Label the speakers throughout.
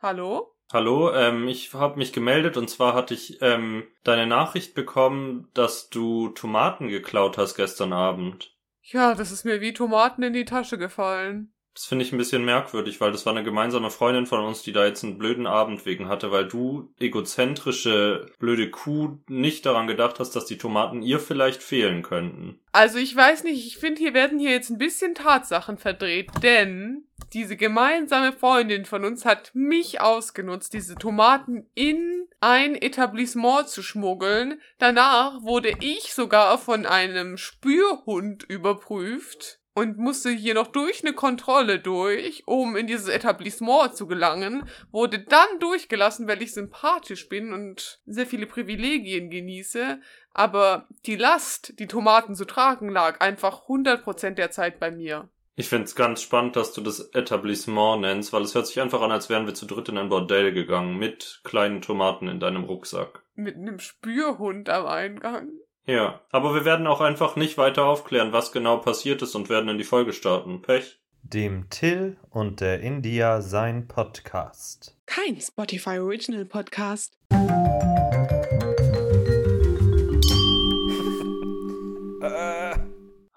Speaker 1: Hallo?
Speaker 2: Hallo, ähm, ich habe mich gemeldet und zwar hatte ich ähm, deine Nachricht bekommen, dass du Tomaten geklaut hast gestern Abend.
Speaker 1: Ja, das ist mir wie Tomaten in die Tasche gefallen.
Speaker 2: Das finde ich ein bisschen merkwürdig, weil das war eine gemeinsame Freundin von uns, die da jetzt einen blöden Abend wegen hatte, weil du egozentrische blöde Kuh nicht daran gedacht hast, dass die Tomaten ihr vielleicht fehlen könnten.
Speaker 1: Also ich weiß nicht, ich finde, hier werden hier jetzt ein bisschen Tatsachen verdreht, denn diese gemeinsame Freundin von uns hat mich ausgenutzt, diese Tomaten in ein Etablissement zu schmuggeln. Danach wurde ich sogar von einem Spürhund überprüft und musste hier noch durch eine Kontrolle durch, um in dieses Etablissement zu gelangen, wurde dann durchgelassen, weil ich sympathisch bin und sehr viele Privilegien genieße, aber die Last, die Tomaten zu tragen, lag einfach 100% der Zeit bei mir.
Speaker 2: Ich find's ganz spannend, dass du das Etablissement nennst, weil es hört sich einfach an, als wären wir zu dritt in ein Bordell gegangen mit kleinen Tomaten in deinem Rucksack.
Speaker 1: Mit einem Spürhund am Eingang.
Speaker 2: Ja, aber wir werden auch einfach nicht weiter aufklären, was genau passiert ist und werden in die Folge starten. Pech.
Speaker 3: Dem Till und der India sein Podcast.
Speaker 4: Kein Spotify Original Podcast.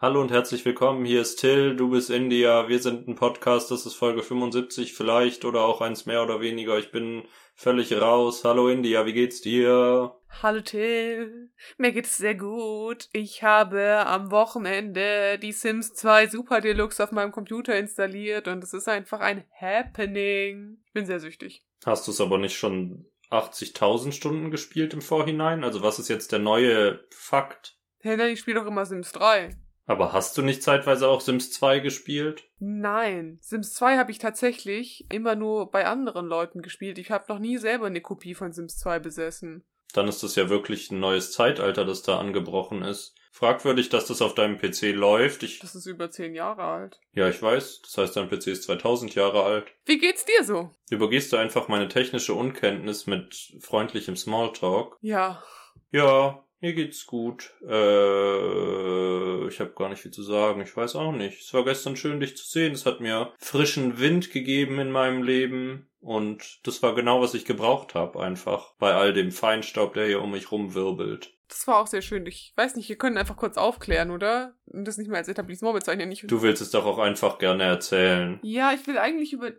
Speaker 2: Hallo und herzlich willkommen. Hier ist Till, du bist India. Wir sind ein Podcast, das ist Folge 75 vielleicht oder auch eins mehr oder weniger. Ich bin völlig raus. Hallo India, wie geht's dir?
Speaker 1: Hallo Till, mir geht's sehr gut. Ich habe am Wochenende die Sims 2 Super Deluxe auf meinem Computer installiert und es ist einfach ein Happening. Ich bin sehr süchtig.
Speaker 2: Hast du es aber nicht schon 80.000 Stunden gespielt im Vorhinein? Also was ist jetzt der neue Fakt?
Speaker 1: Hey, nein, ich spiele doch immer Sims 3.
Speaker 2: Aber hast du nicht zeitweise auch Sims 2 gespielt?
Speaker 1: Nein, Sims 2 habe ich tatsächlich immer nur bei anderen Leuten gespielt. Ich habe noch nie selber eine Kopie von Sims 2 besessen.
Speaker 2: Dann ist das ja wirklich ein neues Zeitalter, das da angebrochen ist. Fragwürdig, dass das auf deinem PC läuft. Ich,
Speaker 1: Das ist über zehn Jahre alt.
Speaker 2: ja, ich weiß. Das heißt, dein PC ist 2000 Jahre alt.
Speaker 1: Wie geht's dir so?
Speaker 2: Übergehst du einfach meine technische Unkenntnis mit freundlichem Smalltalk?
Speaker 1: Ja,
Speaker 2: Ja, mir geht's gut. Äh, ich habe gar nicht viel zu sagen. Ich weiß auch nicht. Es war gestern schön, dich zu sehen. Es hat mir frischen Wind gegeben in meinem Leben. Und das war genau, was ich gebraucht habe, einfach. Bei all dem Feinstaub, der hier um mich rumwirbelt.
Speaker 1: Das war auch sehr schön. Ich weiß nicht, wir können einfach kurz aufklären, oder? Und das nicht mehr als Etablissement bezeichnen. Nicht
Speaker 2: Du willst es doch auch einfach gerne erzählen.
Speaker 1: ja, ich will eigentlich über.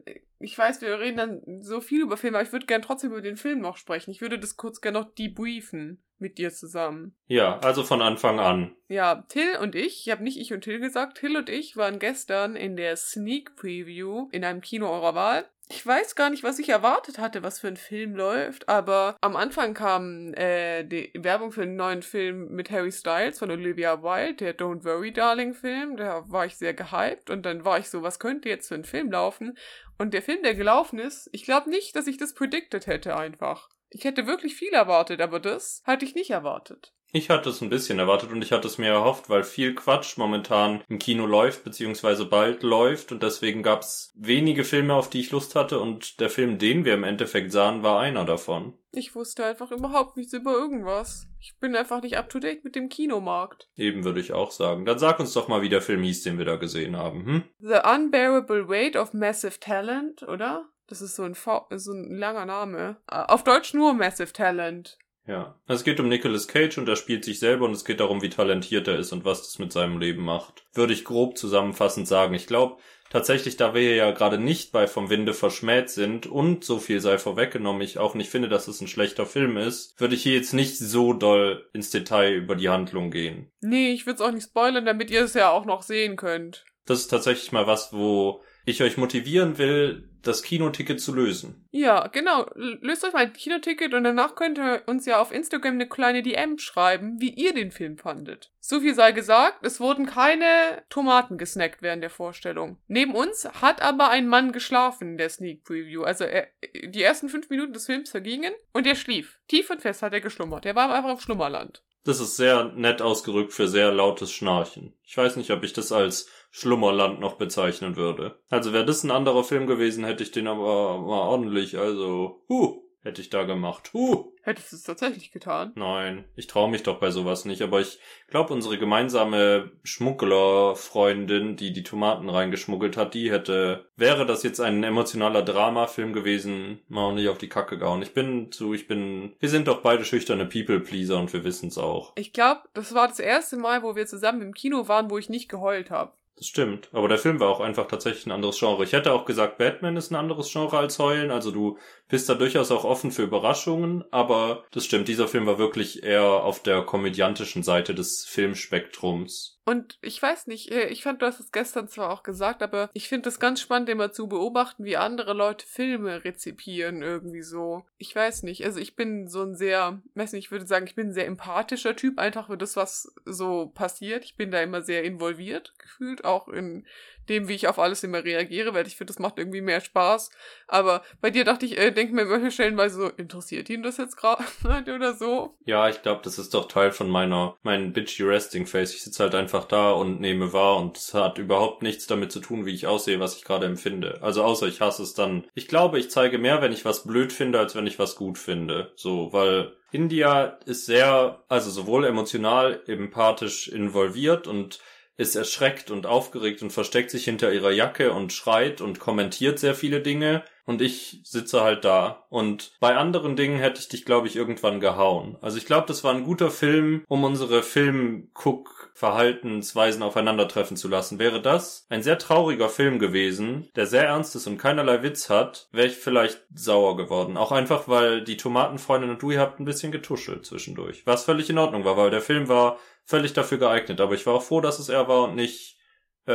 Speaker 1: Ich weiß, wir reden dann so viel über Filme, aber ich würde gern trotzdem über den Film noch sprechen. Ich würde das kurz gern noch debriefen mit dir zusammen.
Speaker 2: Ja, also von Anfang an.
Speaker 1: Ja, Till und ich, ich habe nicht ich und Till gesagt, Till und ich waren gestern in der Sneak Preview in einem Kino eurer Wahl. Ich weiß gar nicht, was ich erwartet hatte, was für ein Film läuft, aber am Anfang kam äh, die Werbung für einen neuen Film mit Harry Styles von Olivia Wilde, der Don't Worry Darling Film. Da war ich sehr gehypt und dann war ich so, was könnte jetzt für ein Film laufen? Und der Film, der gelaufen ist, ich glaube nicht, dass ich das predicted hätte einfach. Ich hätte wirklich viel erwartet, aber das hatte ich nicht erwartet.
Speaker 2: Ich hatte es ein bisschen erwartet und ich hatte es mir erhofft, weil viel Quatsch momentan im Kino läuft, beziehungsweise bald läuft und deswegen gab es wenige Filme, auf die ich Lust hatte und der Film, den wir im Endeffekt sahen, war einer davon.
Speaker 1: Ich wusste einfach überhaupt nichts über irgendwas. Ich bin einfach nicht up to date mit dem Kinomarkt.
Speaker 2: Eben würde ich auch sagen. Dann sag uns doch mal, wie der Film hieß, den wir da gesehen haben, hm?
Speaker 1: The Unbearable Weight of Massive Talent, oder? Das ist so ein, v so ein langer Name. Äh, Auf Deutsch nur Massive Talent.
Speaker 2: Ja. Es geht um Nicolas Cage und er spielt sich selber und es geht darum, wie talentiert er ist und was das mit seinem Leben macht. Würde ich grob zusammenfassend sagen. Ich glaube, tatsächlich, da wir ja gerade nicht bei Vom Winde verschmäht sind und so viel sei vorweggenommen, ich auch nicht finde, dass es ein schlechter Film ist, würde ich hier jetzt nicht so doll ins Detail über die Handlung gehen.
Speaker 1: Nee, ich will's auch nicht spoilern, damit ihr es ja auch noch sehen könnt.
Speaker 2: Das ist tatsächlich mal was, wo ich euch motivieren will, das Kinoticket zu lösen.
Speaker 1: Ja, genau. Löst euch mal ein Kinoticket und danach könnt ihr uns ja auf Instagram eine kleine DM schreiben, wie ihr den Film fandet. So viel sei gesagt, es wurden keine Tomaten gesnackt während der Vorstellung. Neben uns hat aber ein Mann geschlafen in der Sneak Preview. Also er, die ersten fünf Minuten des Films vergingen und er schlief. Tief und fest hat er geschlummert. Er war einfach im Schlummerland.
Speaker 2: Das ist sehr nett ausgerückt für sehr lautes Schnarchen. Ich weiß nicht, ob ich das als Schlummerland noch bezeichnen würde. Also wäre das ein anderer Film gewesen, hätte ich den aber mal ordentlich, also, huh, hätte ich da gemacht. Huh!
Speaker 1: Hättest du es tatsächlich getan?
Speaker 2: Nein, ich traue mich doch bei sowas nicht, aber ich glaube, unsere gemeinsame Schmugglerfreundin, die die Tomaten reingeschmuggelt hat, die hätte, wäre das jetzt ein emotionaler Dramafilm gewesen, mal auch nicht auf die Kacke gehauen. Ich bin zu, ich bin, wir sind doch beide schüchterne People-Pleaser und wir wissen's auch.
Speaker 1: Ich glaube, das war das erste Mal, wo wir zusammen im Kino waren, wo ich nicht geheult habe.
Speaker 2: Das stimmt. Aber der Film war auch einfach tatsächlich ein anderes Genre. Ich hätte auch gesagt, Batman ist ein anderes Genre als Heulen. Also du bist da durchaus auch offen für Überraschungen. Aber das stimmt. Dieser Film war wirklich eher auf der komödiantischen Seite des Filmspektrums.
Speaker 1: Und ich weiß nicht, äh, ich fand, du hast es gestern zwar auch gesagt, aber ich finde es ganz spannend, immer zu beobachten, wie andere Leute Filme rezipieren irgendwie so. Ich weiß nicht, also ich bin so ein sehr, weiß nicht, ich würde sagen, ich bin ein sehr empathischer Typ, einfach für das, was so passiert. Ich bin da immer sehr involviert gefühlt, auch in dem, wie ich auf alles immer reagiere, weil ich finde, das macht irgendwie mehr Spaß. Aber bei dir dachte ich, äh, denke mir manchmal stellenweise so, interessiert ihn das jetzt gerade oder so?
Speaker 2: Ja, ich glaube, das ist doch Teil von meiner, meinen bitchy resting face. Ich sitze halt einfach da und nehme wahr und es hat überhaupt nichts damit zu tun, wie ich aussehe, was ich gerade empfinde. Also außer ich hasse es dann. Ich glaube, ich zeige mehr, wenn ich was blöd finde, als wenn ich was gut finde. So, weil India ist sehr, also sowohl emotional, empathisch involviert und ist erschreckt und aufgeregt und versteckt sich hinter ihrer Jacke und schreit und kommentiert sehr viele Dinge und ich sitze halt da. Und bei anderen Dingen hätte ich dich, glaube ich, irgendwann gehauen. Also ich glaube, das war ein guter Film, um unsere Film-Cook-Verhaltensweisen aufeinandertreffen zu lassen. Wäre das ein sehr trauriger Film gewesen, der sehr ernst ist und keinerlei Witz hat, wäre ich vielleicht sauer geworden. Auch einfach, weil die Tomatenfreundin und du, ihr habt ein bisschen getuschelt zwischendurch. Was völlig in Ordnung war, weil der Film war völlig dafür geeignet. Aber ich war auch froh, dass es er war und nicht. Äh,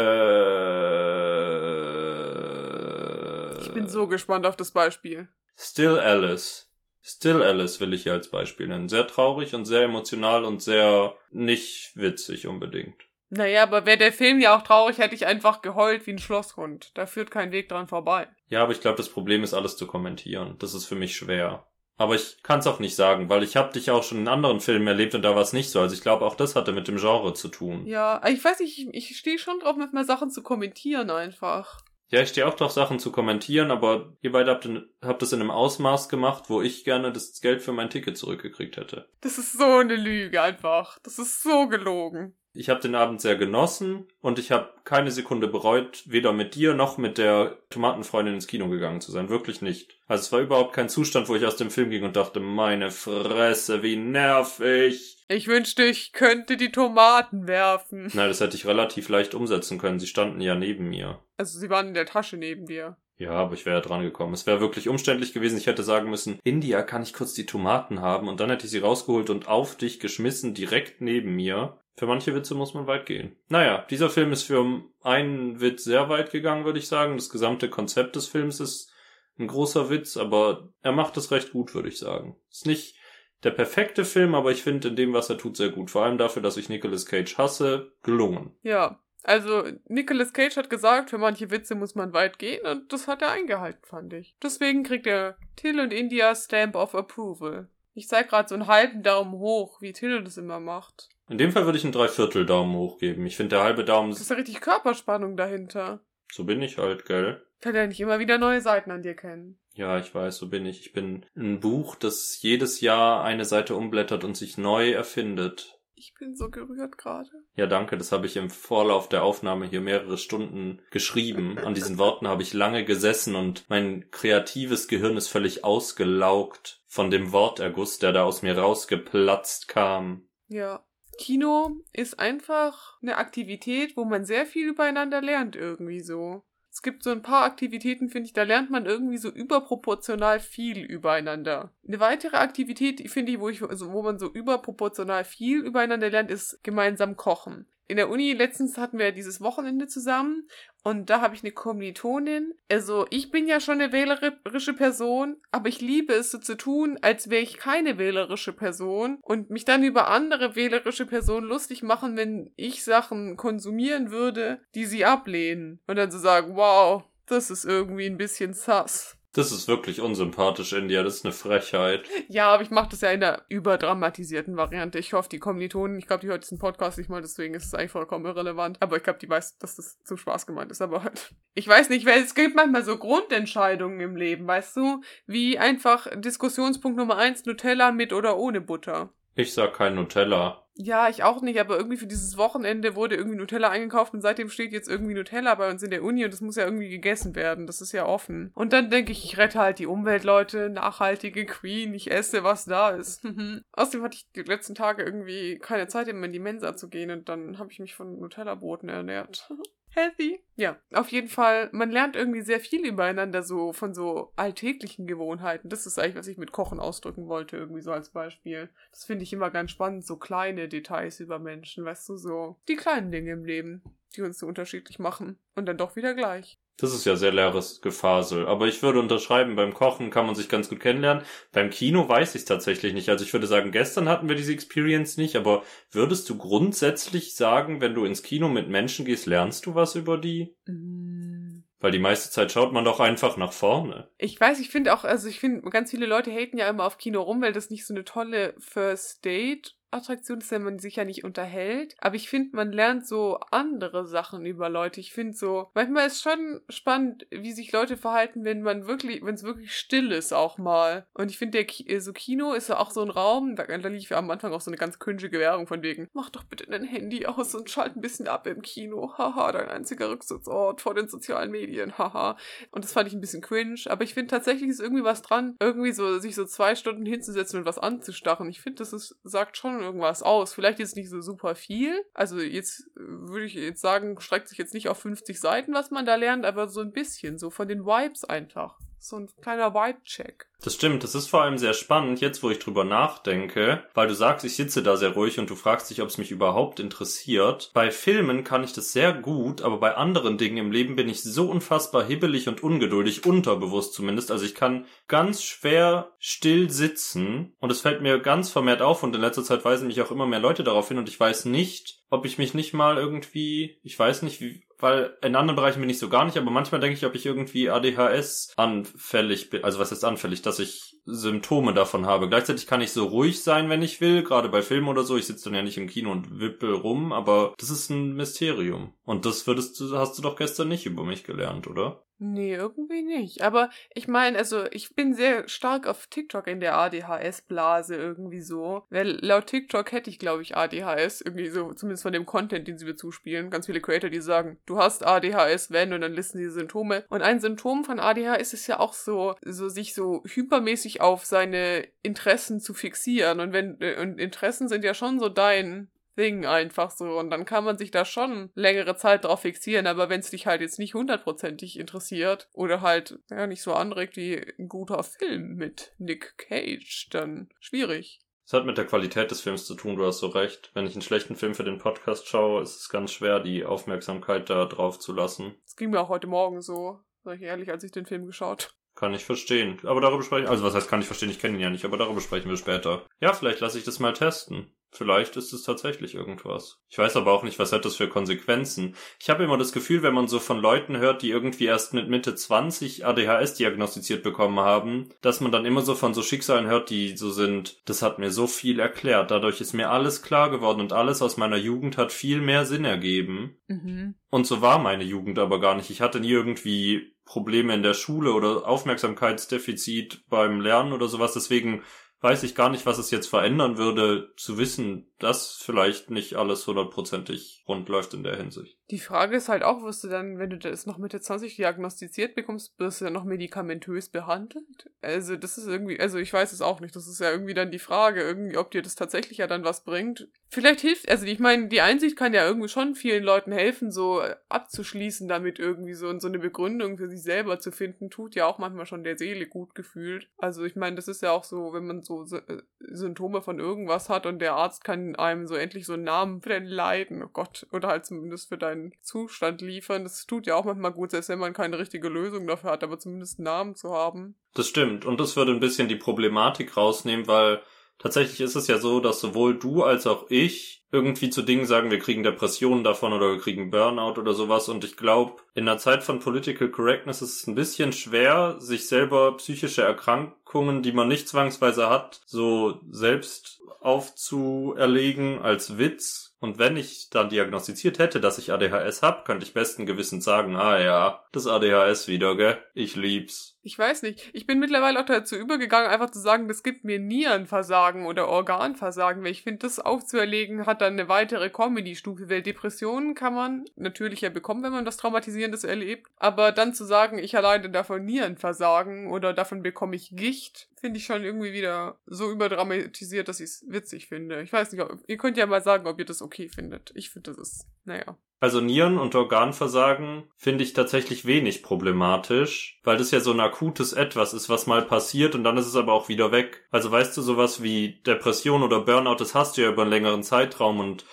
Speaker 1: ich bin so gespannt auf das Beispiel.
Speaker 2: Still Alice. Still Alice will ich hier als Beispiel nennen. Sehr traurig und sehr emotional und sehr nicht witzig unbedingt.
Speaker 1: Naja, aber wäre der Film ja auch traurig, hätte ich einfach geheult wie ein Schlosshund. Da führt kein Weg dran vorbei.
Speaker 2: Ja, aber ich glaube, das Problem ist, alles zu kommentieren. Das ist für mich schwer. Aber ich kann es auch nicht sagen, weil ich habe dich auch schon in anderen Filmen erlebt und da war es nicht so. Also ich glaube, auch das hatte mit dem Genre zu tun.
Speaker 1: Ja, ich weiß nicht, ich, ich stehe schon drauf, mit mal Sachen zu kommentieren einfach.
Speaker 2: Ja, ich stehe auch drauf, Sachen zu kommentieren, aber ihr beide habt, in, habt das in einem Ausmaß gemacht, wo ich gerne das Geld für mein Ticket zurückgekriegt hätte.
Speaker 1: Das ist so eine Lüge einfach. Das ist so gelogen.
Speaker 2: Ich habe den Abend sehr genossen und ich habe keine Sekunde bereut, weder mit dir noch mit der Tomatenfreundin ins Kino gegangen zu sein. Wirklich nicht. Also es war überhaupt kein Zustand, wo ich aus dem Film ging und dachte, meine Fresse, wie nervig.
Speaker 1: Ich wünschte, ich könnte die Tomaten werfen.
Speaker 2: Nein, das hätte ich relativ leicht umsetzen können. Sie standen ja neben mir.
Speaker 1: Also sie waren in der Tasche neben dir.
Speaker 2: Ja, aber ich wäre ja dran gekommen. Es wäre wirklich umständlich gewesen. Ich hätte sagen müssen, India, kann ich kurz die Tomaten haben? Und dann hätte ich sie rausgeholt und auf dich geschmissen, direkt neben mir. Für manche Witze muss man weit gehen. Naja, dieser Film ist für einen Witz sehr weit gegangen, würde ich sagen. Das gesamte Konzept des Films ist ein großer Witz, aber er macht es recht gut, würde ich sagen. Ist nicht der perfekte Film, aber ich finde in dem, was er tut, sehr gut. Vor allem dafür, dass ich Nicolas Cage hasse, gelungen.
Speaker 1: Ja, also Nicolas Cage hat gesagt, für manche Witze muss man weit gehen und das hat er eingehalten, fand ich. Deswegen kriegt er Till und India Stamp of Approval. Ich zeig gerade so einen halben Daumen hoch, wie Till das immer macht.
Speaker 2: In dem Fall würde ich einen Dreiviertel Daumen hoch geben. Ich finde, der halbe Daumen...
Speaker 1: Das ist ja richtig Körperspannung dahinter.
Speaker 2: So bin ich halt, gell?
Speaker 1: Ich werde ja nicht immer wieder neue Seiten an dir kennen.
Speaker 2: Ja, ich weiß, so bin ich. Ich bin ein Buch, das jedes Jahr eine Seite umblättert und sich neu erfindet.
Speaker 1: Ich bin so gerührt gerade.
Speaker 2: Ja, danke. Das habe ich im Vorlauf der Aufnahme hier mehrere Stunden geschrieben. An diesen Worten habe ich lange gesessen und mein kreatives Gehirn ist völlig ausgelaugt von dem Worterguss, der da aus mir rausgeplatzt kam.
Speaker 1: Ja. Kino ist einfach eine Aktivität, wo man sehr viel übereinander lernt irgendwie so. Es gibt so ein paar Aktivitäten, finde ich, da lernt man irgendwie so überproportional viel übereinander. Eine weitere Aktivität, finde ich, wo, ich, also wo man so überproportional viel übereinander lernt, ist gemeinsam kochen in der Uni letztens hatten wir dieses Wochenende zusammen und da habe ich eine Kommilitonin. Also ich bin ja schon eine wählerische Person, aber ich liebe es so zu tun, als wäre ich keine wählerische Person und mich dann über andere wählerische Personen lustig machen, wenn ich Sachen konsumieren würde, die sie ablehnen. Und dann so sagen, wow, das ist irgendwie ein bisschen sass.
Speaker 2: Das ist wirklich unsympathisch, India. Das ist eine Frechheit.
Speaker 1: Ja, aber ich mache das ja in der überdramatisierten Variante. Ich hoffe, die Kommilitonen, ich glaube, die hört diesen Podcast nicht mal, deswegen ist es eigentlich vollkommen irrelevant. Aber ich glaube, die weiß, dass das zum Spaß gemeint ist. Aber halt, ich weiß nicht, weil es gibt manchmal so Grundentscheidungen im Leben, weißt du? Wie einfach Diskussionspunkt Nummer eins, Nutella mit oder ohne Butter.
Speaker 2: Ich sag kein Nutella.
Speaker 1: Ja, ich auch nicht, aber irgendwie für dieses Wochenende wurde irgendwie Nutella eingekauft und seitdem steht jetzt irgendwie Nutella bei uns in der Uni und das muss ja irgendwie gegessen werden. Das ist ja offen. Und dann denke ich, ich rette halt die Umwelt, Leute, nachhaltige Queen, ich esse, was da ist. Außerdem hatte ich die letzten Tage irgendwie keine Zeit, immer in die Mensa zu gehen und dann habe ich mich von Nutella-Broten ernährt. Healthy. Ja, auf jeden Fall, man lernt irgendwie sehr viel übereinander, so von so alltäglichen Gewohnheiten. Das ist eigentlich, was ich mit Kochen ausdrücken wollte, irgendwie so als Beispiel. Das finde ich immer ganz spannend, so kleine Details über Menschen, weißt du, so die kleinen Dinge im Leben, die uns so unterschiedlich machen und dann doch wieder gleich.
Speaker 2: Das ist ja sehr leeres Gefasel. Aber ich würde unterschreiben, beim Kochen kann man sich ganz gut kennenlernen. Beim Kino weiß ich es tatsächlich nicht. Also ich würde sagen, gestern hatten wir diese Experience nicht, aber würdest du grundsätzlich sagen, wenn du ins Kino mit Menschen gehst, lernst du was über die?
Speaker 1: Mm.
Speaker 2: Weil die meiste Zeit schaut man doch einfach nach vorne.
Speaker 1: Ich weiß, ich finde auch, also ich finde, ganz viele Leute haten ja immer auf Kino rum, weil das nicht so eine tolle First Date Attraktion ist, wenn man sich ja nicht unterhält. Aber ich finde, man lernt so andere Sachen über Leute. Ich finde so, manchmal ist schon spannend, wie sich Leute verhalten, wenn man wirklich, wenn es wirklich still ist auch mal. Und ich finde, äh, so Kino ist ja auch so ein Raum, da, da lief ja am Anfang auch so eine ganz cringige Werbung von wegen, mach doch bitte dein Handy aus und schalt ein bisschen ab im Kino. Haha, dein einziger Rücksitzort vor den sozialen Medien. Haha. Und das fand ich ein bisschen cringe. Aber ich finde tatsächlich ist irgendwie was dran, irgendwie so, sich so zwei Stunden hinzusetzen und was anzustarren. Ich finde, das ist, sagt schon irgendwas aus. Vielleicht es nicht so super viel. Also jetzt äh, würde ich jetzt sagen, streckt sich jetzt nicht auf 50 Seiten, was man da lernt, aber so ein bisschen, so von den Vibes einfach. So ein kleiner Vibe-Check.
Speaker 2: Das stimmt, das ist vor allem sehr spannend, jetzt wo ich drüber nachdenke, weil du sagst, ich sitze da sehr ruhig und du fragst dich, ob es mich überhaupt interessiert. Bei Filmen kann ich das sehr gut, aber bei anderen Dingen im Leben bin ich so unfassbar hibbelig und ungeduldig, unterbewusst zumindest. Also ich kann ganz schwer still sitzen und es fällt mir ganz vermehrt auf und in letzter Zeit weisen mich auch immer mehr Leute darauf hin und ich weiß nicht, ob ich mich nicht mal irgendwie, ich weiß nicht, wie, weil in anderen Bereichen bin ich so gar nicht, aber manchmal denke ich, ob ich irgendwie ADHS anfällig bin, also was ist anfällig, dass ich Symptome davon habe. Gleichzeitig kann ich so ruhig sein, wenn ich will, gerade bei Filmen oder so. Ich sitze dann ja nicht im Kino und wippel rum, aber das ist ein Mysterium. Und das würdest du, hast du doch gestern nicht über mich gelernt, oder?
Speaker 1: Nee, irgendwie nicht. Aber ich meine, also ich bin sehr stark auf TikTok in der ADHS-Blase irgendwie so. Weil laut TikTok hätte ich, glaube ich, ADHS. Irgendwie so, zumindest von dem Content, den sie mir zuspielen. Ganz viele Creator, die sagen, du hast ADHS, wenn, und dann listen die Symptome. Und ein Symptom von ADHS ist ja auch so, so sich so hypermäßig auf seine Interessen zu fixieren. Und wenn, äh, und Interessen sind ja schon so dein Ding einfach so. Und dann kann man sich da schon längere Zeit drauf fixieren. Aber wenn es dich halt jetzt nicht hundertprozentig interessiert oder halt ja nicht so anregt wie ein guter Film mit Nick Cage, dann schwierig.
Speaker 2: Es hat mit der Qualität des Films zu tun, du hast so recht. Wenn ich einen schlechten Film für den Podcast schaue, ist es ganz schwer, die Aufmerksamkeit da drauf zu lassen.
Speaker 1: Es ging mir auch heute Morgen so, sag ich ehrlich, als ich den Film geschaut.
Speaker 2: Kann ich verstehen. Aber darüber sprechen, also was heißt kann ich verstehen, ich kenne ihn ja nicht, aber darüber sprechen wir später. Ja, vielleicht lasse ich das mal testen. Vielleicht ist es tatsächlich irgendwas. Ich weiß aber auch nicht, was hat das für Konsequenzen. Ich habe immer das Gefühl, wenn man so von Leuten hört, die irgendwie erst mit Mitte 20 ADHS diagnostiziert bekommen haben, dass man dann immer so von so Schicksalen hört, die so sind, das hat mir so viel erklärt. Dadurch ist mir alles klar geworden und alles aus meiner Jugend hat viel mehr Sinn ergeben.
Speaker 1: Mhm.
Speaker 2: Und so war meine Jugend aber gar nicht. Ich hatte nie irgendwie Probleme in der Schule oder Aufmerksamkeitsdefizit beim Lernen oder sowas. Deswegen weiß ich gar nicht, was es jetzt verändern würde, zu wissen, dass vielleicht nicht alles hundertprozentig rund läuft in der Hinsicht.
Speaker 1: Die Frage ist halt auch, wirst du dann, wenn du das noch Mitte 20 diagnostiziert bekommst, wirst du dann noch medikamentös behandelt? Also das ist irgendwie, also ich weiß es auch nicht, das ist ja irgendwie dann die Frage, irgendwie, ob dir das tatsächlich ja dann was bringt. Vielleicht hilft, also ich meine, die Einsicht kann ja irgendwie schon vielen Leuten helfen, so abzuschließen damit irgendwie so und so eine Begründung für sich selber zu finden, tut ja auch manchmal schon der Seele gut gefühlt. Also ich meine, das ist ja auch so, wenn man so äh, Symptome von irgendwas hat und der Arzt kann einem so endlich so einen Namen für dein Leiden, oh Gott, oder halt zumindest für deinen Zustand liefern. Das tut ja auch manchmal gut, selbst wenn man keine richtige Lösung dafür hat, aber zumindest einen Namen zu haben.
Speaker 2: Das stimmt. Und das würde ein bisschen die Problematik rausnehmen, weil tatsächlich ist es ja so, dass sowohl du als auch ich irgendwie zu Dingen sagen, wir kriegen Depressionen davon oder wir kriegen Burnout oder sowas. Und ich glaube, in der Zeit von Political Correctness ist es ein bisschen schwer, sich selber psychische Erkrankungen, die man nicht zwangsweise hat, so selbst aufzuerlegen als Witz. Und wenn ich dann diagnostiziert hätte, dass ich ADHS hab, könnte ich besten Gewissens sagen, ah ja, das ADHS wieder, gell? Ich lieb's.
Speaker 1: Ich weiß nicht. Ich bin mittlerweile auch dazu übergegangen, einfach zu sagen, das gibt mir Nierenversagen oder Organversagen, weil ich finde, das aufzuerlegen hat dann eine weitere Comedy-Stufe, weil Depressionen kann man natürlich ja bekommen, wenn man was Traumatisierendes erlebt. Aber dann zu sagen, ich alleine davon Nierenversagen oder davon bekomme ich Gicht, finde ich schon irgendwie wieder so überdramatisiert, dass ich es witzig finde. Ich weiß nicht, ob, ihr könnt ja mal sagen, ob ihr das okay findet. Ich finde, das ist, naja.
Speaker 2: Also Nieren- und Organversagen finde ich tatsächlich wenig problematisch, weil das ja so ein akutes Etwas ist, was mal passiert und dann ist es aber auch wieder weg. Also weißt du, sowas wie Depression oder Burnout, das hast du ja über einen längeren Zeitraum und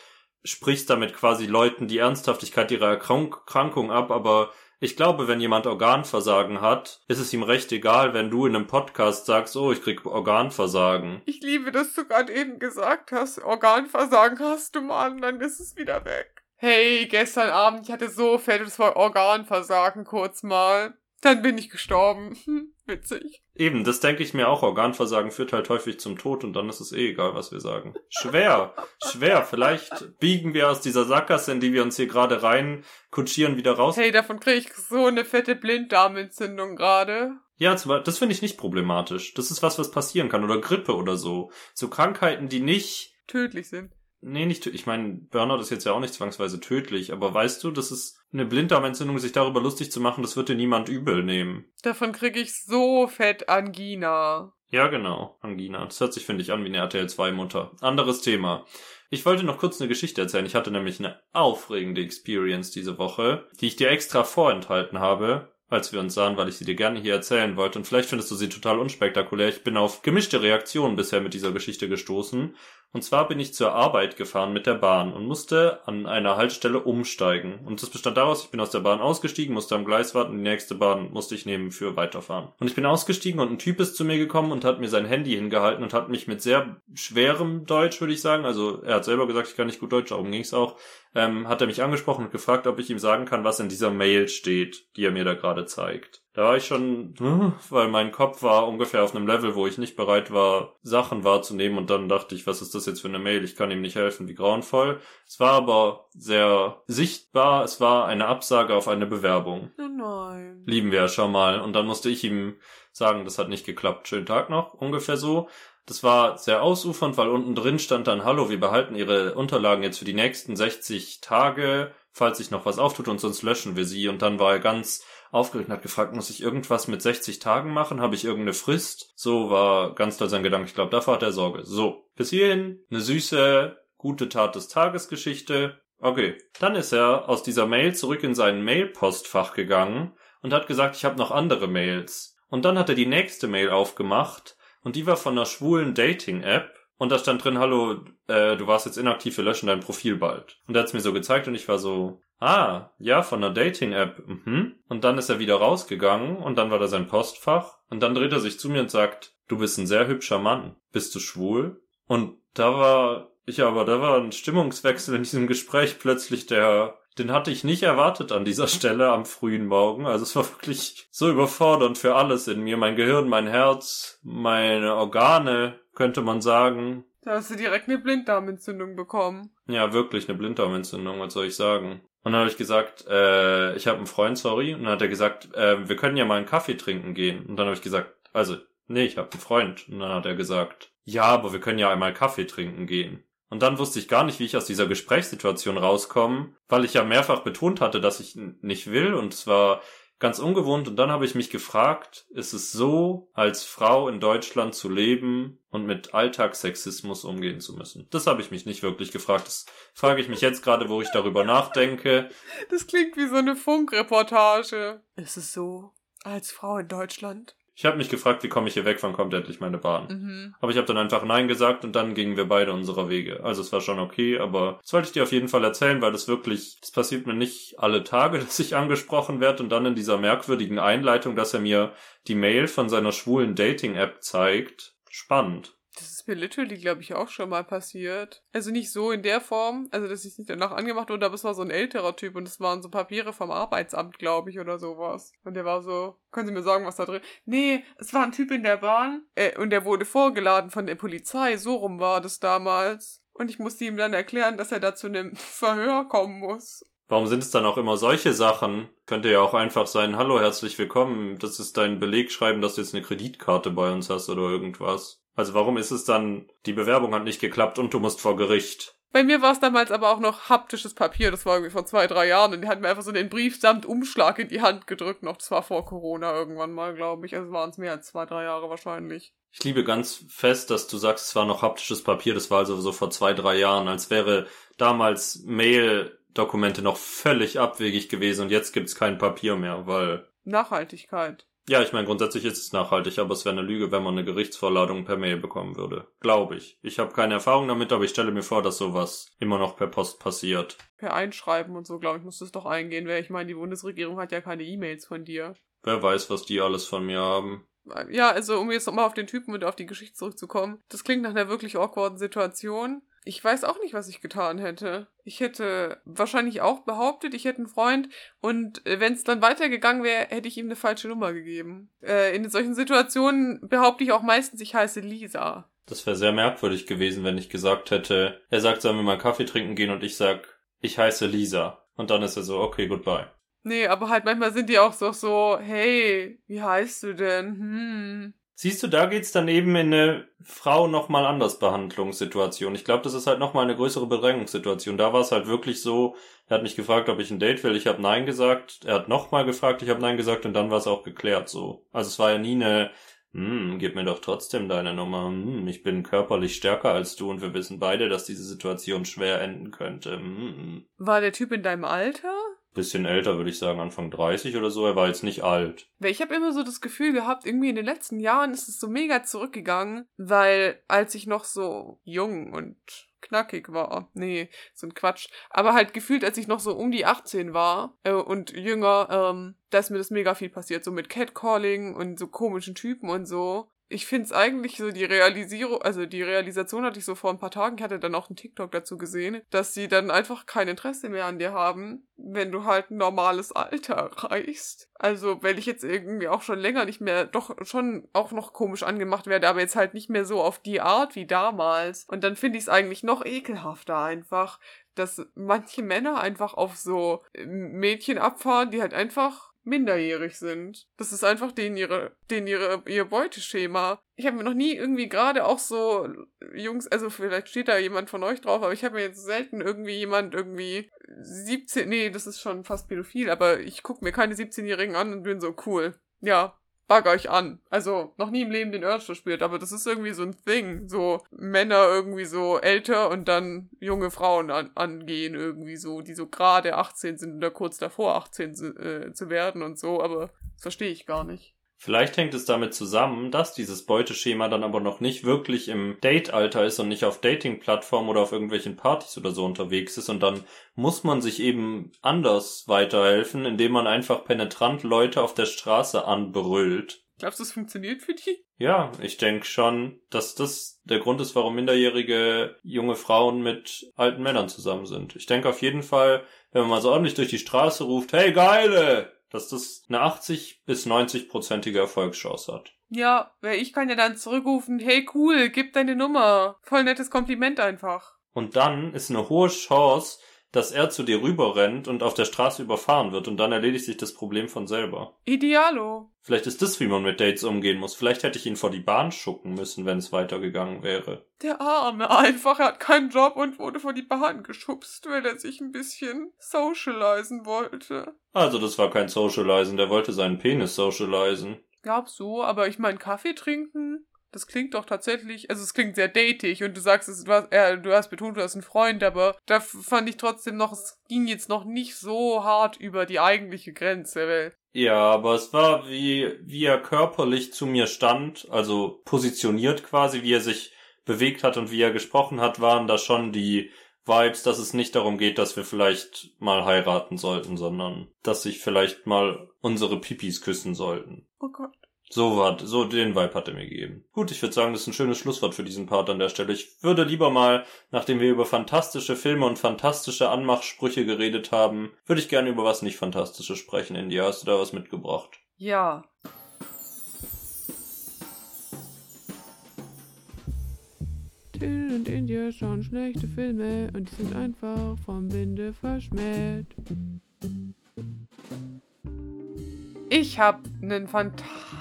Speaker 2: sprichst damit quasi Leuten die Ernsthaftigkeit ihrer Erkrankung ab, aber ich glaube, wenn jemand Organversagen hat, ist es ihm recht egal, wenn du in einem Podcast sagst, oh, ich krieg Organversagen.
Speaker 1: Ich liebe, dass du gerade eben gesagt hast, Organversagen hast du, Mann, dann ist es wieder weg. Hey, gestern Abend, ich hatte so fettes Organversagen kurz mal. Dann bin ich gestorben. Hm, witzig.
Speaker 2: Eben, das denke ich mir auch. Organversagen führt halt häufig zum Tod und dann ist es eh egal, was wir sagen. Schwer, schwer. Vielleicht biegen wir aus dieser Sackgasse, in die wir uns hier gerade rein kutschieren, wieder raus.
Speaker 1: Hey, davon kriege ich so eine fette Blinddarmentzündung gerade.
Speaker 2: Ja, das finde ich nicht problematisch. Das ist was, was passieren kann. Oder Grippe oder so. So Krankheiten, die nicht
Speaker 1: tödlich sind.
Speaker 2: Nee, nicht tödlich. Ich meine, Burnout ist jetzt ja auch nicht zwangsweise tödlich, aber weißt du, das ist eine Blinddarmentzündung, sich darüber lustig zu machen, das wird dir niemand übel nehmen.
Speaker 1: Davon kriege ich so fett Angina.
Speaker 2: Ja, genau, Angina. Das hört sich, finde ich, an wie eine RTL 2 Mutter. Anderes Thema. Ich wollte noch kurz eine Geschichte erzählen. Ich hatte nämlich eine aufregende Experience diese Woche, die ich dir extra vorenthalten habe, als wir uns sahen, weil ich sie dir gerne hier erzählen wollte. Und vielleicht findest du sie total unspektakulär. Ich bin auf gemischte Reaktionen bisher mit dieser Geschichte gestoßen. Und zwar bin ich zur Arbeit gefahren mit der Bahn und musste an einer Haltestelle umsteigen. Und das bestand daraus, ich bin aus der Bahn ausgestiegen, musste am Gleis warten, die nächste Bahn musste ich nehmen für weiterfahren. Und ich bin ausgestiegen und ein Typ ist zu mir gekommen und hat mir sein Handy hingehalten und hat mich mit sehr schwerem Deutsch, würde ich sagen, also er hat selber gesagt, ich kann nicht gut Deutsch, darum ging es auch, ähm, hat er mich angesprochen und gefragt, ob ich ihm sagen kann, was in dieser Mail steht, die er mir da gerade zeigt. Da war ich schon, hm, weil mein Kopf war ungefähr auf einem Level, wo ich nicht bereit war, Sachen wahrzunehmen und dann dachte ich, was ist das jetzt für eine Mail? Ich kann ihm nicht helfen, wie grauenvoll. Es war aber sehr sichtbar, es war eine Absage auf eine Bewerbung.
Speaker 1: Oh nein.
Speaker 2: Lieben wir ja schon mal. Und dann musste ich ihm sagen, das hat nicht geklappt. Schönen Tag noch, ungefähr so. Das war sehr ausufernd, weil unten drin stand dann, hallo, wir behalten Ihre Unterlagen jetzt für die nächsten 60 Tage, falls sich noch was auftut und sonst löschen wir sie. Und dann war er ganz aufgeregt und hat gefragt, muss ich irgendwas mit 60 Tagen machen? Habe ich irgendeine Frist? So war ganz doll sein Gedanke. Ich glaube, davor hat er Sorge. So, bis hierhin eine süße, gute Tat des Tages Geschichte. Okay, dann ist er aus dieser Mail zurück in sein Mailpostfach gegangen und hat gesagt, ich habe noch andere Mails. Und dann hat er die nächste Mail aufgemacht und die war von einer schwulen Dating-App. Und da stand drin, hallo, äh, du warst jetzt inaktiv, wir löschen dein Profil bald. Und er hat's mir so gezeigt und ich war so, ah, ja, von einer Dating-App, mhm. Und dann ist er wieder rausgegangen und dann war da sein Postfach. Und dann dreht er sich zu mir und sagt, du bist ein sehr hübscher Mann. Bist du schwul? Und da war, ich aber, da war ein Stimmungswechsel in diesem Gespräch plötzlich, der den hatte ich nicht erwartet an dieser Stelle am frühen Morgen. Also es war wirklich so überfordernd für alles in mir. Mein Gehirn, mein Herz, meine Organe, könnte man sagen.
Speaker 1: Da hast du direkt eine Blinddarmentzündung bekommen.
Speaker 2: Ja, wirklich eine Blinddarmentzündung, was soll ich sagen? Und dann habe ich gesagt, äh, ich habe einen Freund, sorry. Und dann hat er gesagt, äh, wir können ja mal einen Kaffee trinken gehen. Und dann habe ich gesagt, also, nee, ich habe einen Freund. Und dann hat er gesagt, ja, aber wir können ja einmal Kaffee trinken gehen. Und dann wusste ich gar nicht, wie ich aus dieser Gesprächssituation rauskomme, weil ich ja mehrfach betont hatte, dass ich nicht will und es war ganz ungewohnt und dann habe ich mich gefragt, ist es so, als Frau in Deutschland zu leben und mit Alltagssexismus umgehen zu müssen? Das habe ich mich nicht wirklich gefragt. Das frage ich mich jetzt gerade, wo ich darüber nachdenke.
Speaker 1: Das klingt wie so eine Funkreportage. Ist es so, als Frau in Deutschland
Speaker 2: ich habe mich gefragt, wie komme ich hier weg, wann kommt endlich meine Bahn. Mhm. Aber ich habe dann einfach Nein gesagt und dann gingen wir beide unserer Wege. Also es war schon okay, aber das wollte ich dir auf jeden Fall erzählen, weil das wirklich, das passiert mir nicht alle Tage, dass ich angesprochen werde und dann in dieser merkwürdigen Einleitung, dass er mir die Mail von seiner schwulen Dating-App zeigt. Spannend.
Speaker 1: Das ist mir literally, glaube ich, auch schon mal passiert. Also nicht so in der Form, also dass ich nicht danach angemacht wurde, aber es war so ein älterer Typ und es waren so Papiere vom Arbeitsamt, glaube ich, oder sowas. Und der war so, können Sie mir sagen, was da drin? Nee, es war ein Typ in der Bahn äh, und der wurde vorgeladen von der Polizei, so rum war das damals. Und ich musste ihm dann erklären, dass er da zu einem Verhör kommen muss.
Speaker 2: Warum sind es dann auch immer solche Sachen? Könnte ja auch einfach sein, hallo, herzlich willkommen, das ist dein Belegschreiben, dass du jetzt eine Kreditkarte bei uns hast oder irgendwas. Also warum ist es dann, die Bewerbung hat nicht geklappt und du musst vor Gericht?
Speaker 1: Bei mir war es damals aber auch noch haptisches Papier, das war irgendwie vor zwei, drei Jahren und die hat mir einfach so den Brief samt Umschlag in die Hand gedrückt, noch das war vor Corona irgendwann mal, glaube ich. Also waren es mehr als zwei, drei Jahre wahrscheinlich.
Speaker 2: Ich liebe ganz fest, dass du sagst, es war noch haptisches Papier, das war also so vor zwei, drei Jahren, als wäre damals Mail Dokumente noch völlig abwegig gewesen und jetzt gibt's kein Papier mehr, weil.
Speaker 1: Nachhaltigkeit.
Speaker 2: Ja, ich meine, grundsätzlich ist es nachhaltig, aber es wäre eine Lüge, wenn man eine Gerichtsvorladung per Mail bekommen würde. Glaube ich. Ich habe keine Erfahrung damit, aber ich stelle mir vor, dass sowas immer noch per Post passiert.
Speaker 1: Per Einschreiben und so, glaube ich, muss das doch eingehen, weil ich meine, die Bundesregierung hat ja keine E-Mails von dir.
Speaker 2: Wer weiß, was die alles von mir haben.
Speaker 1: Ja, also um jetzt nochmal auf den Typen und auf die Geschichte zurückzukommen. Das klingt nach einer wirklich awkwarden Situation. Ich weiß auch nicht, was ich getan hätte. Ich hätte wahrscheinlich auch behauptet, ich hätte einen Freund und äh, wenn es dann weitergegangen wäre, hätte ich ihm eine falsche Nummer gegeben. Äh, in solchen Situationen behaupte ich auch meistens, ich heiße Lisa.
Speaker 2: Das wäre sehr merkwürdig gewesen, wenn ich gesagt hätte, er sagt, sollen wir mal Kaffee trinken gehen und ich sag, ich heiße Lisa. Und dann ist er so, okay, goodbye.
Speaker 1: Nee, aber halt manchmal sind die auch so, so hey, wie heißt du denn? Hm.
Speaker 2: Siehst du, da geht's dann eben in eine Frau nochmal anders Behandlungssituation. Ich glaube, das ist halt nochmal eine größere Bedrängungssituation. Da war es halt wirklich so, er hat mich gefragt, ob ich ein Date will. Ich habe Nein gesagt. Er hat nochmal gefragt, ich habe Nein gesagt und dann war es auch geklärt so. Also es war ja nie eine, hm, gib mir doch trotzdem deine Nummer. Hm, ich bin körperlich stärker als du und wir wissen beide, dass diese Situation schwer enden könnte. Hm.
Speaker 1: War der Typ in deinem Alter?
Speaker 2: Bisschen älter, würde ich sagen, Anfang 30 oder so. Er war jetzt nicht alt.
Speaker 1: Ich habe immer so das Gefühl gehabt, irgendwie in den letzten Jahren ist es so mega zurückgegangen, weil als ich noch so jung und knackig war. Nee, so ein Quatsch. Aber halt gefühlt, als ich noch so um die 18 war äh, und jünger, ähm, da ist mir das mega viel passiert. So mit Catcalling und so komischen Typen und so ich finde es eigentlich so die Realisierung, also die Realisation hatte ich so vor ein paar Tagen, ich hatte dann auch einen TikTok dazu gesehen, dass sie dann einfach kein Interesse mehr an dir haben, wenn du halt ein normales Alter erreichst. Also, weil ich jetzt irgendwie auch schon länger nicht mehr, doch schon auch noch komisch angemacht werde, aber jetzt halt nicht mehr so auf die Art wie damals. Und dann finde ich es eigentlich noch ekelhafter einfach, dass manche Männer einfach auf so Mädchen abfahren, die halt einfach minderjährig sind. Das ist einfach denen ihre, denen ihre, ihr Beuteschema. Ich habe mir noch nie irgendwie gerade auch so Jungs, also vielleicht steht da jemand von euch drauf, aber ich habe mir jetzt selten irgendwie jemand irgendwie 17, nee, das ist schon fast pädophil, aber ich gucke mir keine 17-Jährigen an und bin so cool. Ja, bug euch an. Also, noch nie im Leben den Urge verspürt, aber das ist irgendwie so ein Thing. So Männer irgendwie so älter und dann junge Frauen an, angehen irgendwie so, die so gerade 18 sind oder kurz davor 18 zu, äh, zu werden und so, aber das verstehe ich gar nicht.
Speaker 2: Vielleicht hängt es damit zusammen, dass dieses Beuteschema dann aber noch nicht wirklich im Date-Alter ist und nicht auf Dating-Plattformen oder auf irgendwelchen Partys oder so unterwegs ist und dann muss man sich eben anders weiterhelfen, indem man einfach penetrant Leute auf der Straße anbrüllt.
Speaker 1: Glaubst du, das funktioniert für die?
Speaker 2: Ja, ich denke schon, dass das der Grund ist, warum minderjährige junge Frauen mit alten Männern zusammen sind. Ich denke auf jeden Fall, wenn man mal so ordentlich durch die Straße ruft, hey Geile, dass das eine 80 bis 90 prozentige Erfolgschance hat.
Speaker 1: Ja, weil ich kann ja dann zurückrufen, hey cool, gib deine Nummer. Voll nettes Kompliment einfach.
Speaker 2: Und dann ist eine hohe Chance, dass er zu dir rüberrennt und auf der Straße überfahren wird und dann erledigt sich das Problem von selber.
Speaker 1: Idealo.
Speaker 2: Vielleicht ist das, wie man mit Dates umgehen muss. Vielleicht hätte ich ihn vor die Bahn schucken müssen, wenn es weitergegangen wäre.
Speaker 1: Der Arme einfach, er hat keinen Job und wurde vor die Bahn geschubst, weil er sich ein bisschen socialisen wollte.
Speaker 2: Also das war kein Socializen, der wollte seinen Penis socialisen.
Speaker 1: Gab so, aber ich mein Kaffee trinken? Das klingt doch tatsächlich, also es klingt sehr datig und du sagst, es, du, hast, äh, du hast betont, du hast einen Freund, aber da fand ich trotzdem noch, es ging jetzt noch nicht so hart über die eigentliche Grenze. Weil
Speaker 2: ja, aber es war wie, wie er körperlich zu mir stand, also positioniert quasi, wie er sich bewegt hat und wie er gesprochen hat, waren da schon die Vibes, dass es nicht darum geht, dass wir vielleicht mal heiraten sollten, sondern dass sich vielleicht mal unsere Pipis küssen sollten.
Speaker 1: Oh Gott.
Speaker 2: So war, so den Vibe hat er mir gegeben. Gut, ich würde sagen, das ist ein schönes Schlusswort für diesen Part an der Stelle. Ich würde lieber mal, nachdem wir über fantastische Filme und fantastische Anmachsprüche geredet haben, würde ich gerne über was nicht Fantastisches sprechen. India, hast du da was mitgebracht?
Speaker 1: Ja. Till und India schauen schlechte Filme und die sind einfach vom Winde verschmäht. Ich habe einen fantastischen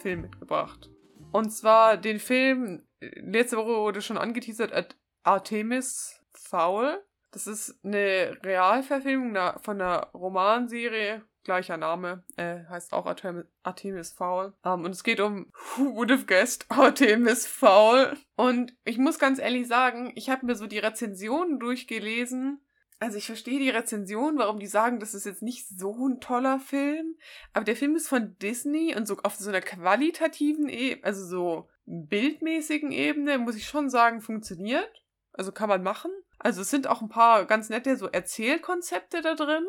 Speaker 1: Film mitgebracht. Und zwar den Film, letzte Woche wurde schon angeteasert, Artemis Foul. Das ist eine Realverfilmung von einer Romanserie, gleicher Name, äh, heißt auch Artemis, Artemis Foul. Um, und es geht um Who would have guessed Artemis Foul. Und ich muss ganz ehrlich sagen, ich habe mir so die Rezensionen durchgelesen also ich verstehe die Rezension, warum die sagen, das ist jetzt nicht so ein toller Film. Aber der Film ist von Disney und so auf so einer qualitativen Ebene, also so bildmäßigen Ebene, muss ich schon sagen, funktioniert. Also kann man machen. Also es sind auch ein paar ganz nette so Erzählkonzepte da drin.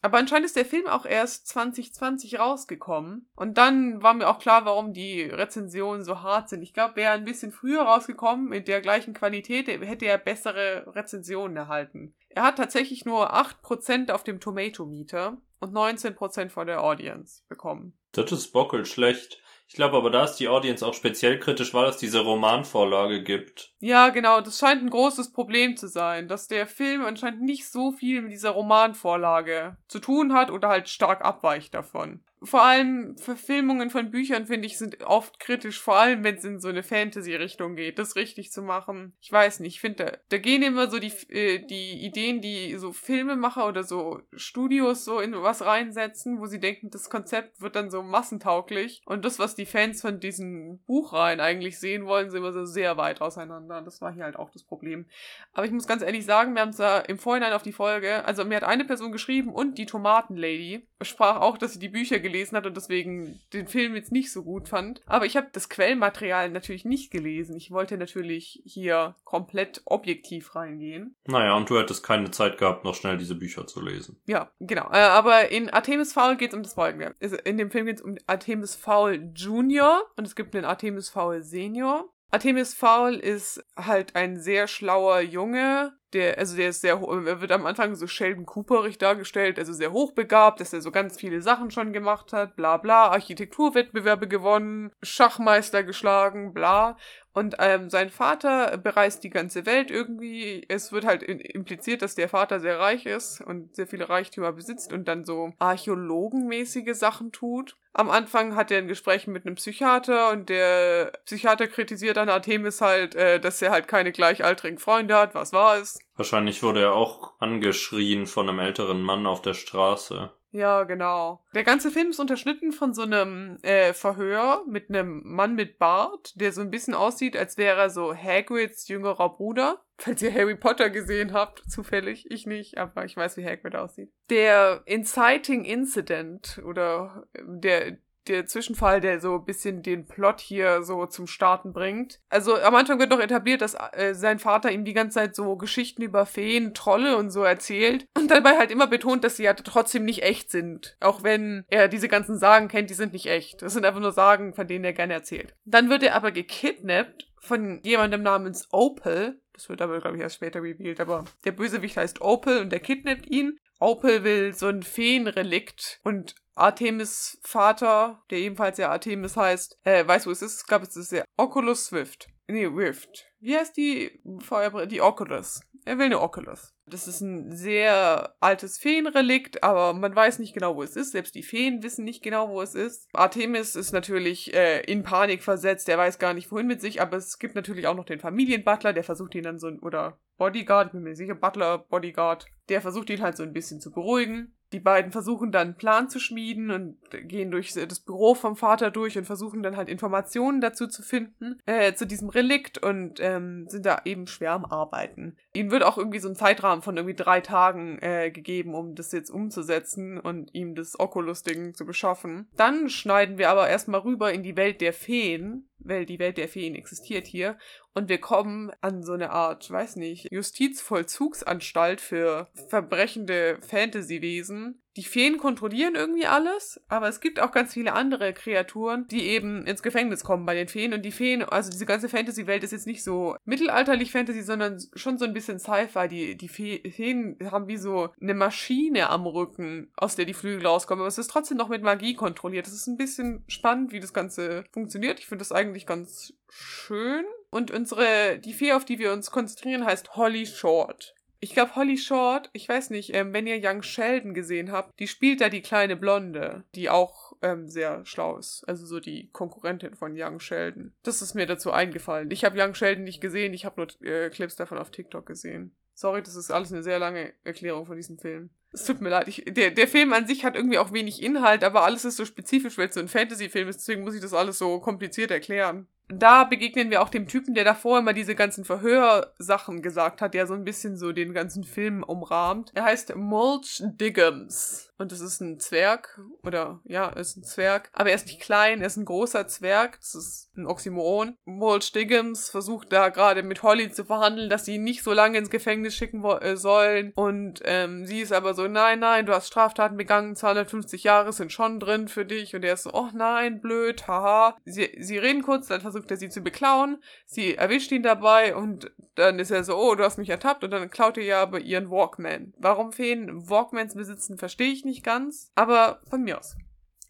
Speaker 1: Aber anscheinend ist der Film auch erst 2020 rausgekommen. Und dann war mir auch klar, warum die Rezensionen so hart sind. Ich glaube, wäre ein bisschen früher rausgekommen mit der gleichen Qualität, hätte er bessere Rezensionen erhalten. Er hat tatsächlich nur 8% auf dem Tomato Meter und 19% von der Audience bekommen.
Speaker 2: Das ist bockelt schlecht. Ich glaube aber, da ist die Audience auch speziell kritisch, weil es diese Romanvorlage gibt.
Speaker 1: Ja, genau, das scheint ein großes Problem zu sein, dass der Film anscheinend nicht so viel mit dieser Romanvorlage zu tun hat oder halt stark abweicht davon vor allem Verfilmungen von Büchern, finde ich, sind oft kritisch, vor allem wenn es in so eine Fantasy-Richtung geht, das richtig zu machen. Ich weiß nicht, ich finde, da, da, gehen immer so die, äh, die Ideen, die so Filmemacher oder so Studios so in was reinsetzen, wo sie denken, das Konzept wird dann so massentauglich. Und das, was die Fans von diesen Buchreihen eigentlich sehen wollen, sind immer so sehr weit auseinander. Das war hier halt auch das Problem. Aber ich muss ganz ehrlich sagen, wir haben zwar im Vorhinein auf die Folge, also mir hat eine Person geschrieben und die Tomatenlady sprach auch, dass sie die Bücher gelesen gelesen hat und deswegen den Film jetzt nicht so gut fand. Aber ich habe das Quellmaterial natürlich nicht gelesen. Ich wollte natürlich hier komplett objektiv reingehen.
Speaker 2: Naja, und du hättest keine Zeit gehabt, noch schnell diese Bücher zu lesen.
Speaker 1: Ja, genau. Äh, aber in Artemis Fowl geht es um das Folgende. In dem Film geht es um Artemis Fowl Junior und es gibt einen Artemis Fowl Senior. Artemis Fowl ist halt ein sehr schlauer Junge, der, also der ist sehr, er wird am Anfang so Sheldon Cooperig dargestellt, also sehr hochbegabt, dass er so ganz viele Sachen schon gemacht hat, bla bla, Architekturwettbewerbe gewonnen, Schachmeister geschlagen, bla. Und ähm, sein Vater bereist die ganze Welt irgendwie. Es wird halt impliziert, dass der Vater sehr reich ist und sehr viele Reichtümer besitzt und dann so archäologenmäßige Sachen tut. Am Anfang hat er ein Gespräch mit einem Psychiater und der Psychiater kritisiert an Artemis halt, äh, dass er halt keine gleichaltrigen Freunde hat. Was war es?
Speaker 2: Wahrscheinlich wurde er auch angeschrien von einem älteren Mann auf der Straße.
Speaker 1: Ja, genau. Der ganze Film ist unterschnitten von so einem äh, Verhör mit einem Mann mit Bart, der so ein bisschen aussieht, als wäre er so Hagrids jüngerer Bruder. Falls ihr Harry Potter gesehen habt, zufällig, ich nicht, aber ich weiß, wie Hagrid aussieht. Der Inciting Incident oder äh, der der Zwischenfall, der so ein bisschen den Plot hier so zum Starten bringt. Also am Anfang wird doch etabliert, dass äh, sein Vater ihm die ganze Zeit so Geschichten über Feen, Trolle und so erzählt und dabei halt immer betont, dass sie ja trotzdem nicht echt sind. Auch wenn er diese ganzen Sagen kennt, die sind nicht echt. Das sind einfach nur Sagen, von denen er gerne erzählt. Dann wird er aber gekidnappt von jemandem namens Opal. Das wird aber, glaube ich, erst später revealed, aber der Bösewicht heißt Opal und der kidnappt ihn. Opal will so ein Feenrelikt und Artemis Vater, der ebenfalls ja Artemis heißt, äh, weiß wo es ist. Ich glaube, es ist der Oculus Swift. Nee, Rift. Wie heißt die Feuerbrille? Die Oculus. Er will eine Oculus. Das ist ein sehr altes Feenrelikt, aber man weiß nicht genau, wo es ist. Selbst die Feen wissen nicht genau, wo es ist. Artemis ist natürlich äh, in Panik versetzt. Er weiß gar nicht, wohin mit sich. Aber es gibt natürlich auch noch den Familienbutler, der versucht ihn dann so, oder Bodyguard, ich bin mir sicher, Butler, Bodyguard. Der versucht ihn halt so ein bisschen zu beruhigen. Die beiden versuchen dann einen Plan zu schmieden und gehen durch das Büro vom Vater durch und versuchen dann halt Informationen dazu zu finden, äh, zu diesem Relikt und ähm, sind da eben schwer am Arbeiten. Ihnen wird auch irgendwie so ein Zeitrahmen von irgendwie drei Tagen äh, gegeben, um das jetzt umzusetzen und ihm das Oculus-Ding zu beschaffen. Dann schneiden wir aber erstmal rüber in die Welt der Feen, weil die Welt der Feen existiert hier. und wir kommen an so eine Art, weiß nicht, Justizvollzugsanstalt für verbrechende Fantasy-Wesen. Die Feen kontrollieren irgendwie alles, aber es gibt auch ganz viele andere Kreaturen, die eben ins Gefängnis kommen bei den Feen. Und die Feen, also diese ganze Fantasy-Welt ist jetzt nicht so mittelalterlich Fantasy, sondern schon so ein bisschen Sci-Fi. Die, die Feen haben wie so eine Maschine am Rücken, aus der die Flügel rauskommen. Aber es ist trotzdem noch mit Magie kontrolliert. Es ist ein bisschen spannend, wie das Ganze funktioniert. Ich finde das eigentlich ganz schön. Und unsere, die Fee, auf die wir uns konzentrieren, heißt Holly Short. Ich glaube, Holly Short, ich weiß nicht, ähm, wenn ihr Young Sheldon gesehen habt, die spielt da die kleine Blonde, die auch ähm, sehr schlau ist. Also so die Konkurrentin von Young Sheldon. Das ist mir dazu eingefallen. Ich habe Young Sheldon nicht gesehen, ich habe nur äh, Clips davon auf TikTok gesehen. Sorry, das ist alles eine sehr lange Erklärung von diesem Film. Es tut mir leid. Ich, der, der Film an sich hat irgendwie auch wenig Inhalt, aber alles ist so spezifisch, weil es so ein Fantasy-Film ist. Deswegen muss ich das alles so kompliziert erklären da begegnen wir auch dem Typen, der davor immer diese ganzen Verhörsachen gesagt hat, der so ein bisschen so den ganzen Film umrahmt. Er heißt Mulch Diggums. Und das ist ein Zwerg. Oder ja, er ist ein Zwerg. Aber er ist nicht klein, er ist ein großer Zwerg. Das ist ein Oxymoron. Mulch Diggums versucht da gerade mit Holly zu verhandeln, dass sie ihn nicht so lange ins Gefängnis schicken äh, sollen. Und ähm, sie ist aber so, nein, nein, du hast Straftaten begangen, 250 Jahre sind schon drin für dich. Und er ist so, oh nein, blöd, haha. Sie, sie reden kurz, dann versucht er sie zu beklauen. Sie erwischt ihn dabei und dann ist er so, oh, du hast mich ertappt und dann klaut er ja aber ihren Walkman. Warum Feen Walkmans besitzen, verstehe ich nicht ganz, aber von mir aus.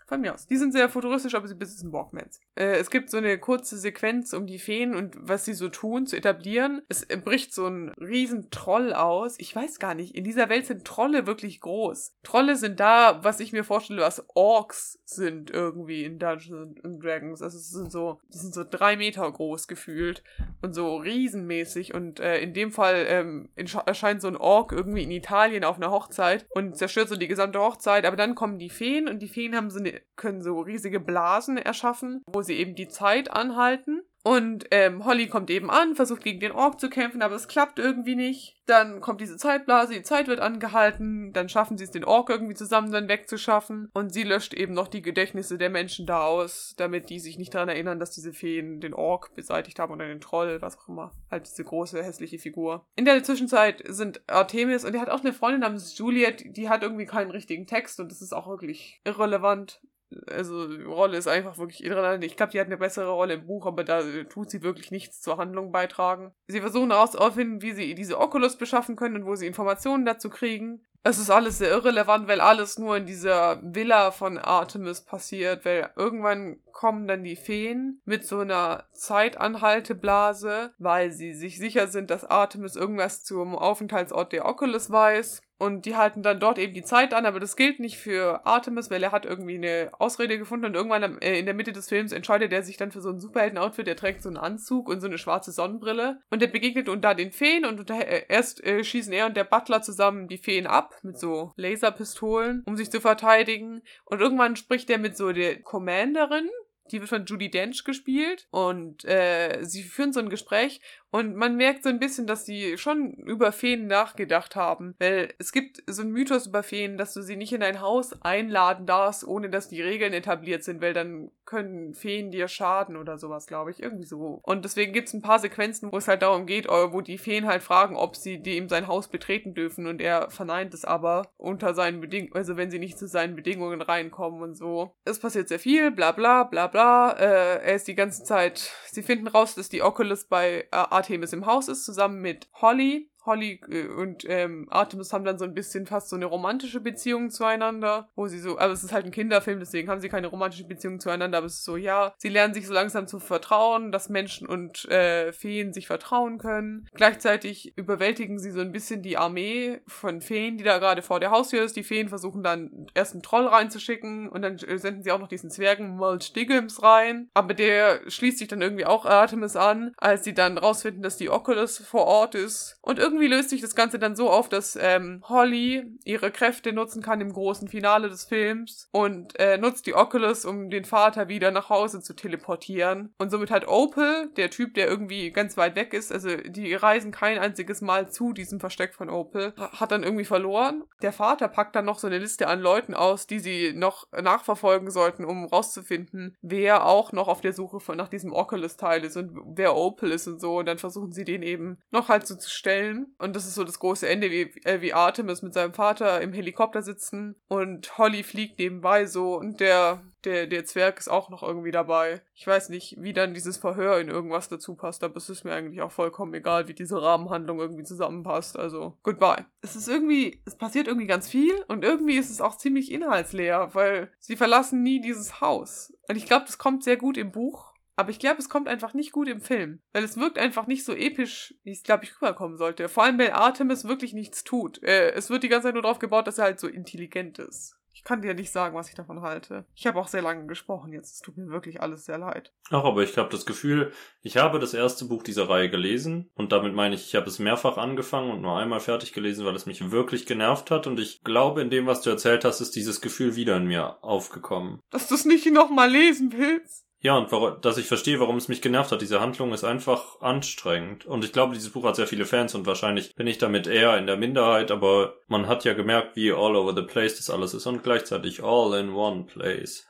Speaker 1: Von mir aus. Die sind sehr futuristisch, aber sie besitzen Walkmans. Äh, es gibt so eine kurze Sequenz, um die Feen und was sie so tun, zu etablieren. Es bricht so ein riesen Troll aus. Ich weiß gar nicht, in dieser Welt sind Trolle wirklich groß. Trolle sind da, was ich mir vorstelle, was Orks sind irgendwie in Dungeons Dragons. Also es sind so, die sind so drei Meter groß gefühlt und so riesenmäßig. Und äh, in dem Fall ähm, erscheint so ein Ork irgendwie in Italien auf einer Hochzeit und zerstört so die gesamte Hochzeit. Aber dann kommen die Feen und die Feen haben so eine, können so riesige Blasen erschaffen, wo sie eben die Zeit anhalten. Und ähm, Holly kommt eben an, versucht gegen den Ork zu kämpfen, aber es klappt irgendwie nicht. Dann kommt diese Zeitblase, die Zeit wird angehalten, dann schaffen sie es, den Ork irgendwie zusammen dann wegzuschaffen. Und sie löscht eben noch die Gedächtnisse der Menschen da aus, damit die sich nicht daran erinnern, dass diese Feen den Ork beseitigt haben oder den Troll, was auch immer. Halt diese große, hässliche Figur. In der Zwischenzeit sind Artemis und er hat auch eine Freundin namens Juliet, die hat irgendwie keinen richtigen Text und das ist auch wirklich irrelevant also die Rolle ist einfach wirklich irrelevant. Ich glaube, die hat eine bessere Rolle im Buch, aber da tut sie wirklich nichts zur Handlung beitragen. Sie versuchen herauszufinden, wie sie diese Oculus beschaffen können und wo sie Informationen dazu kriegen. Es ist alles sehr irrelevant, weil alles nur in dieser Villa von Artemis passiert, weil irgendwann kommen dann die Feen mit so einer Zeitanhalteblase, weil sie sich sicher sind, dass Artemis irgendwas zum Aufenthaltsort der Oculus weiß. Und die halten dann dort eben die Zeit an, aber das gilt nicht für Artemis, weil er hat irgendwie eine Ausrede gefunden und irgendwann äh, in der Mitte des Films entscheidet er sich dann für so ein Superhelden-Outfit. Er trägt so einen Anzug und so eine schwarze Sonnenbrille und er begegnet und da den Feen und äh, erst äh, schießen er und der Butler zusammen die Feen ab mit so Laserpistolen, um sich zu verteidigen. Und irgendwann spricht er mit so der Commanderin, die wird von Judy Dench gespielt und äh, sie führen so ein Gespräch und man merkt so ein bisschen, dass sie schon über Feen nachgedacht haben. Weil es gibt so einen Mythos über Feen, dass du sie nicht in dein Haus einladen darfst, ohne dass die Regeln etabliert sind, weil dann können Feen dir schaden oder sowas, glaube ich. Irgendwie so. Und deswegen gibt es ein paar Sequenzen, wo es halt darum geht, äh, wo die Feen halt fragen, ob sie dem sein Haus betreten dürfen und er verneint es aber unter seinen Bedingungen, also wenn sie nicht zu seinen Bedingungen reinkommen und so. Es passiert sehr viel, bla bla bla bla. Äh, er ist die ganze Zeit, sie finden raus, dass die Oculus bei äh, Artemis im Haus ist, zusammen mit Holly, Holly äh, und ähm, Artemis haben dann so ein bisschen fast so eine romantische Beziehung zueinander, wo sie so, aber es ist halt ein Kinderfilm, deswegen haben sie keine romantische Beziehung zueinander, aber es ist so, ja, sie lernen sich so langsam zu vertrauen, dass Menschen und äh, Feen sich vertrauen können. Gleichzeitig überwältigen sie so ein bisschen die Armee von Feen, die da gerade vor der Haustür ist. Die Feen versuchen dann erst einen Troll reinzuschicken und dann äh, senden sie auch noch diesen Zwergen Mulch Diggums rein, aber der schließt sich dann irgendwie auch Artemis an, als sie dann rausfinden, dass die Oculus vor Ort ist und irgendwie irgendwie löst sich das Ganze dann so auf, dass ähm, Holly ihre Kräfte nutzen kann im großen Finale des Films und äh, nutzt die Oculus, um den Vater wieder nach Hause zu teleportieren. Und somit hat Opal, der Typ, der irgendwie ganz weit weg ist, also die reisen kein einziges Mal zu diesem Versteck von Opal, hat dann irgendwie verloren. Der Vater packt dann noch so eine Liste an Leuten aus, die sie noch nachverfolgen sollten, um rauszufinden, wer auch noch auf der Suche von, nach diesem Oculus-Teil ist und wer Opal ist und so. Und dann versuchen sie den eben noch halt so zu stellen. Und das ist so das große Ende, wie, äh, wie Artemis mit seinem Vater im Helikopter sitzen und Holly fliegt nebenbei so und der der, der Zwerg ist auch noch irgendwie dabei. Ich weiß nicht, wie dann dieses Verhör in irgendwas dazu passt, aber es ist mir eigentlich auch vollkommen egal, wie diese Rahmenhandlung irgendwie zusammenpasst. Also, goodbye. Es ist irgendwie, es passiert irgendwie ganz viel und irgendwie ist es auch ziemlich inhaltsleer, weil sie verlassen nie dieses Haus. Und ich glaube, das kommt sehr gut im Buch. Aber ich glaube, es kommt einfach nicht gut im Film. Weil es wirkt einfach nicht so episch, wie es, glaube ich, rüberkommen sollte. Vor allem, weil Artemis wirklich nichts tut. Äh, es wird die ganze Zeit nur darauf gebaut, dass er halt so intelligent ist. Ich kann dir nicht sagen, was ich davon halte. Ich habe auch sehr lange gesprochen jetzt. Es tut mir wirklich alles sehr leid.
Speaker 2: Ach, aber ich habe das Gefühl, ich habe das erste Buch dieser Reihe gelesen und damit meine ich, ich habe es mehrfach angefangen und nur einmal fertig gelesen, weil es mich wirklich genervt hat und ich glaube, in dem, was du erzählt hast, ist dieses Gefühl wieder in mir aufgekommen.
Speaker 1: Dass du es nicht nochmal lesen willst?
Speaker 2: Ja, und warum, dass ich verstehe, warum es mich genervt hat. Diese Handlung ist einfach anstrengend. Und ich glaube, dieses Buch hat sehr viele Fans und wahrscheinlich bin ich damit eher in der Minderheit, aber man hat ja gemerkt, wie all over the place das alles ist und gleichzeitig all in one place.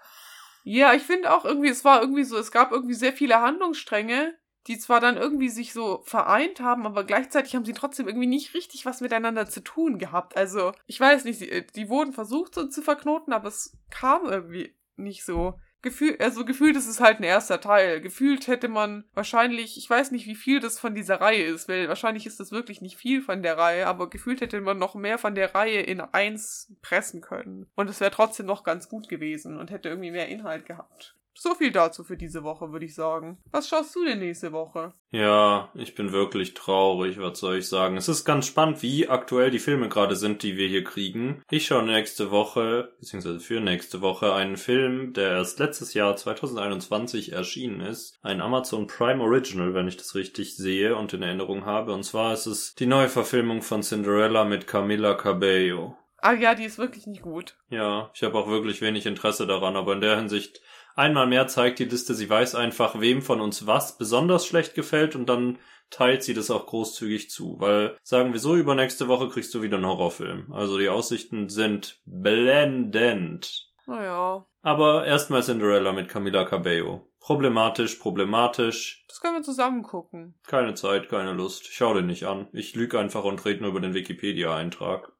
Speaker 1: Ja, ich finde auch irgendwie, es war irgendwie so, es gab irgendwie sehr viele Handlungsstränge, die zwar dann irgendwie sich so vereint haben, aber gleichzeitig haben sie trotzdem irgendwie nicht richtig was miteinander zu tun gehabt. Also, ich weiß nicht, die, die wurden versucht so zu verknoten, aber es kam irgendwie nicht so. Gefühl, also gefühlt ist es halt ein erster Teil. Gefühlt hätte man wahrscheinlich, ich weiß nicht, wie viel das von dieser Reihe ist, weil wahrscheinlich ist das wirklich nicht viel von der Reihe, aber gefühlt hätte man noch mehr von der Reihe in eins pressen können. Und es wäre trotzdem noch ganz gut gewesen und hätte irgendwie mehr Inhalt gehabt. So viel dazu für diese Woche, würde ich sagen. Was schaust du denn nächste Woche?
Speaker 2: Ja, ich bin wirklich traurig, was soll ich sagen. Es ist ganz spannend, wie aktuell die Filme gerade sind, die wir hier kriegen. Ich schaue nächste Woche, beziehungsweise für nächste Woche, einen Film, der erst letztes Jahr 2021 erschienen ist. Ein Amazon Prime Original, wenn ich das richtig sehe und in Erinnerung habe. Und zwar ist es die neue Verfilmung von Cinderella mit Camila Cabello.
Speaker 1: Ah ja, die ist wirklich nicht gut.
Speaker 2: Ja, ich habe auch wirklich wenig Interesse daran, aber in der Hinsicht Einmal mehr zeigt die Liste, sie weiß einfach, wem von uns was besonders schlecht gefällt und dann teilt sie das auch großzügig zu. Weil, sagen wir so, übernächste Woche kriegst du wieder einen Horrorfilm. Also die Aussichten sind blendend.
Speaker 1: Naja.
Speaker 2: Aber erstmal Cinderella mit Camila Cabello. Problematisch, problematisch.
Speaker 1: Das können wir zusammen gucken.
Speaker 2: Keine Zeit, keine Lust. Ich schau den nicht an. Ich lüge einfach und rede nur über den Wikipedia-Eintrag.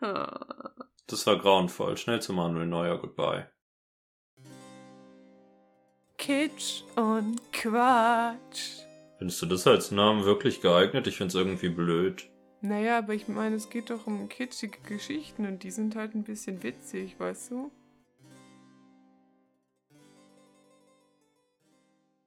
Speaker 2: Das war grauenvoll. Schnell zu Manuel Neuer, goodbye.
Speaker 1: Kitsch und Quatsch.
Speaker 2: Findest du das als Namen wirklich geeignet? Ich find's irgendwie blöd.
Speaker 1: Naja, aber ich meine, es geht doch um kitschige Geschichten und die sind halt ein bisschen witzig, weißt du?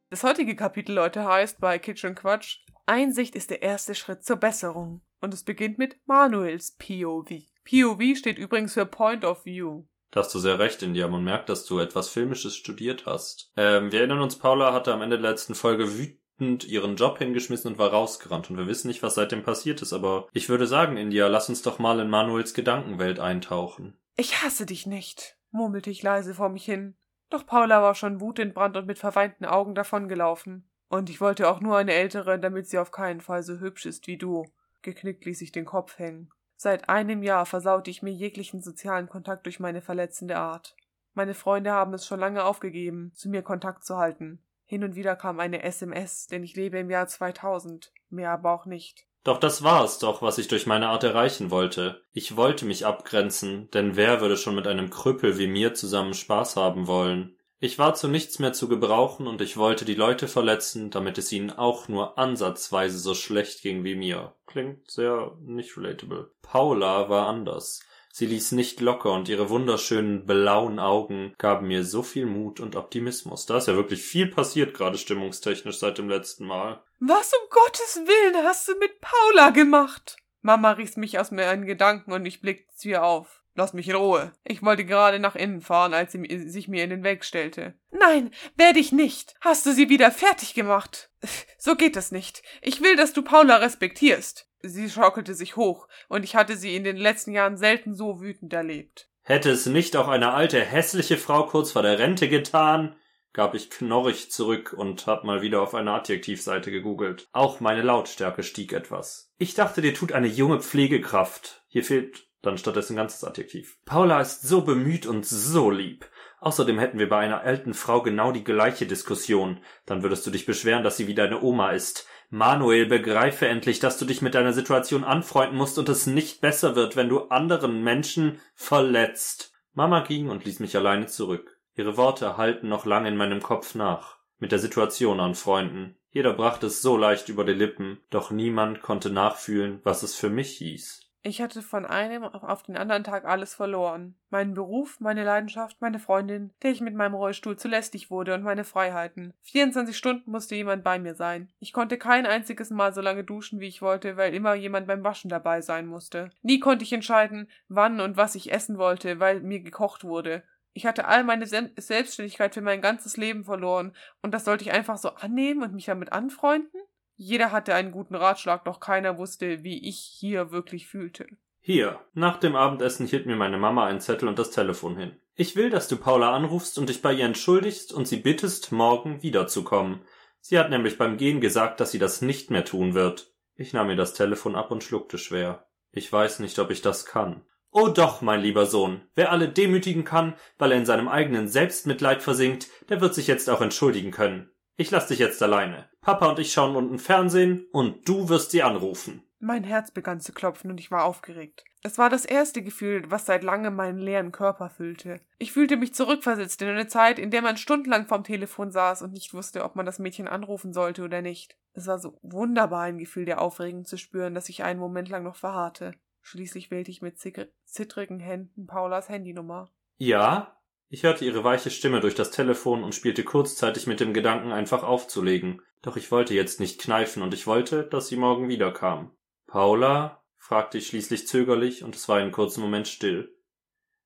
Speaker 1: Das heutige Kapitel, Leute, heißt bei Kitsch und Quatsch Einsicht ist der erste Schritt zur Besserung. Und es beginnt mit Manuels POV. POV steht übrigens für Point of View.
Speaker 2: Da hast du sehr recht, India. Man merkt, dass du etwas Filmisches studiert hast. Ähm, wir erinnern uns, Paula hatte am Ende der letzten Folge wütend ihren Job hingeschmissen und war rausgerannt. Und wir wissen nicht, was seitdem passiert ist. Aber ich würde sagen, India, lass uns doch mal in Manuels Gedankenwelt eintauchen.
Speaker 1: Ich hasse dich nicht, murmelte ich leise vor mich hin. Doch Paula war schon wutentbrannt und mit verweinten Augen davongelaufen. Und ich wollte auch nur eine ältere, damit sie auf keinen Fall so hübsch ist wie du. Geknickt ließ ich den Kopf hängen. Seit einem Jahr versaute ich mir jeglichen sozialen Kontakt durch meine verletzende Art. Meine Freunde haben es schon lange aufgegeben, zu mir Kontakt zu halten. Hin und wieder kam eine SMS, denn ich lebe im Jahr 2000, mehr aber auch nicht.
Speaker 2: Doch das war es doch, was ich durch meine Art erreichen wollte. Ich wollte mich abgrenzen, denn wer würde schon mit einem Krüppel wie mir zusammen Spaß haben wollen? Ich war zu nichts mehr zu gebrauchen und ich wollte die Leute verletzen, damit es ihnen auch nur ansatzweise so schlecht ging wie mir. Klingt sehr nicht relatable. Paula war anders. Sie ließ nicht locker und ihre wunderschönen blauen Augen gaben mir so viel Mut und Optimismus. Da ist ja wirklich viel passiert, gerade stimmungstechnisch seit dem letzten Mal.
Speaker 1: Was um Gottes Willen hast du mit Paula gemacht? Mama riss mich aus meinen Gedanken und ich blickte zu ihr auf. Lass mich in Ruhe. Ich wollte gerade nach innen fahren, als sie sich mir in den Weg stellte. Nein, werde ich nicht. Hast du sie wieder fertig gemacht? So geht es nicht. Ich will, dass du Paula respektierst. Sie schaukelte sich hoch, und ich hatte sie in den letzten Jahren selten so wütend erlebt.
Speaker 2: Hätte es nicht auch eine alte, hässliche Frau kurz vor der Rente getan? gab ich knorrig zurück und hab mal wieder auf eine Adjektivseite gegoogelt. Auch meine Lautstärke stieg etwas. Ich dachte, dir tut eine junge Pflegekraft. Hier fehlt dann stattdessen ganzes Adjektiv. Paula ist so bemüht und so lieb. Außerdem hätten wir bei einer alten Frau genau die gleiche Diskussion. Dann würdest du dich beschweren, dass sie wie deine Oma ist. Manuel, begreife endlich, dass du dich mit deiner Situation anfreunden musst und es nicht besser wird, wenn du anderen Menschen verletzt. Mama ging und ließ mich alleine zurück. Ihre Worte hallten noch lange in meinem Kopf nach. Mit der Situation anfreunden. Jeder brachte es so leicht über die Lippen, doch niemand konnte nachfühlen, was es für mich hieß.
Speaker 1: Ich hatte von einem auf den anderen Tag alles verloren. Meinen Beruf, meine Leidenschaft, meine Freundin, der ich mit meinem Rollstuhl zu lästig wurde und meine Freiheiten. 24 Stunden musste jemand bei mir sein. Ich konnte kein einziges Mal so lange duschen, wie ich wollte, weil immer jemand beim Waschen dabei sein musste. Nie konnte ich entscheiden, wann und was ich essen wollte, weil mir gekocht wurde. Ich hatte all meine Selbstständigkeit für mein ganzes Leben verloren, und das sollte ich einfach so annehmen und mich damit anfreunden? Jeder hatte einen guten Ratschlag, doch keiner wusste, wie ich hier wirklich fühlte.
Speaker 2: Hier, nach dem Abendessen hielt mir meine Mama einen Zettel und das Telefon hin. Ich will, dass du Paula anrufst und dich bei ihr entschuldigst und sie bittest, morgen wiederzukommen. Sie hat nämlich beim Gehen gesagt, dass sie das nicht mehr tun wird. Ich nahm mir das Telefon ab und schluckte schwer. Ich weiß nicht, ob ich das kann. Oh doch, mein lieber Sohn, wer alle demütigen kann, weil er in seinem eigenen Selbstmitleid versinkt, der wird sich jetzt auch entschuldigen können. Ich lass dich jetzt alleine. Papa und ich schauen unten Fernsehen und du wirst sie anrufen.
Speaker 1: Mein Herz begann zu klopfen und ich war aufgeregt. Es war das erste Gefühl, was seit langem meinen leeren Körper füllte. Ich fühlte mich zurückversetzt in eine Zeit, in der man stundenlang vorm Telefon saß und nicht wusste, ob man das Mädchen anrufen sollte oder nicht. Es war so wunderbar, ein Gefühl der Aufregung zu spüren, dass ich einen Moment lang noch verharrte. Schließlich wählte ich mit zittrigen Händen Paulas Handynummer.
Speaker 2: Ja? Ich hörte ihre weiche Stimme durch das Telefon und spielte kurzzeitig mit dem Gedanken, einfach aufzulegen. Doch ich wollte jetzt nicht kneifen und ich wollte, dass sie morgen wiederkam. Paula? fragte ich schließlich zögerlich und es war einen kurzen Moment still.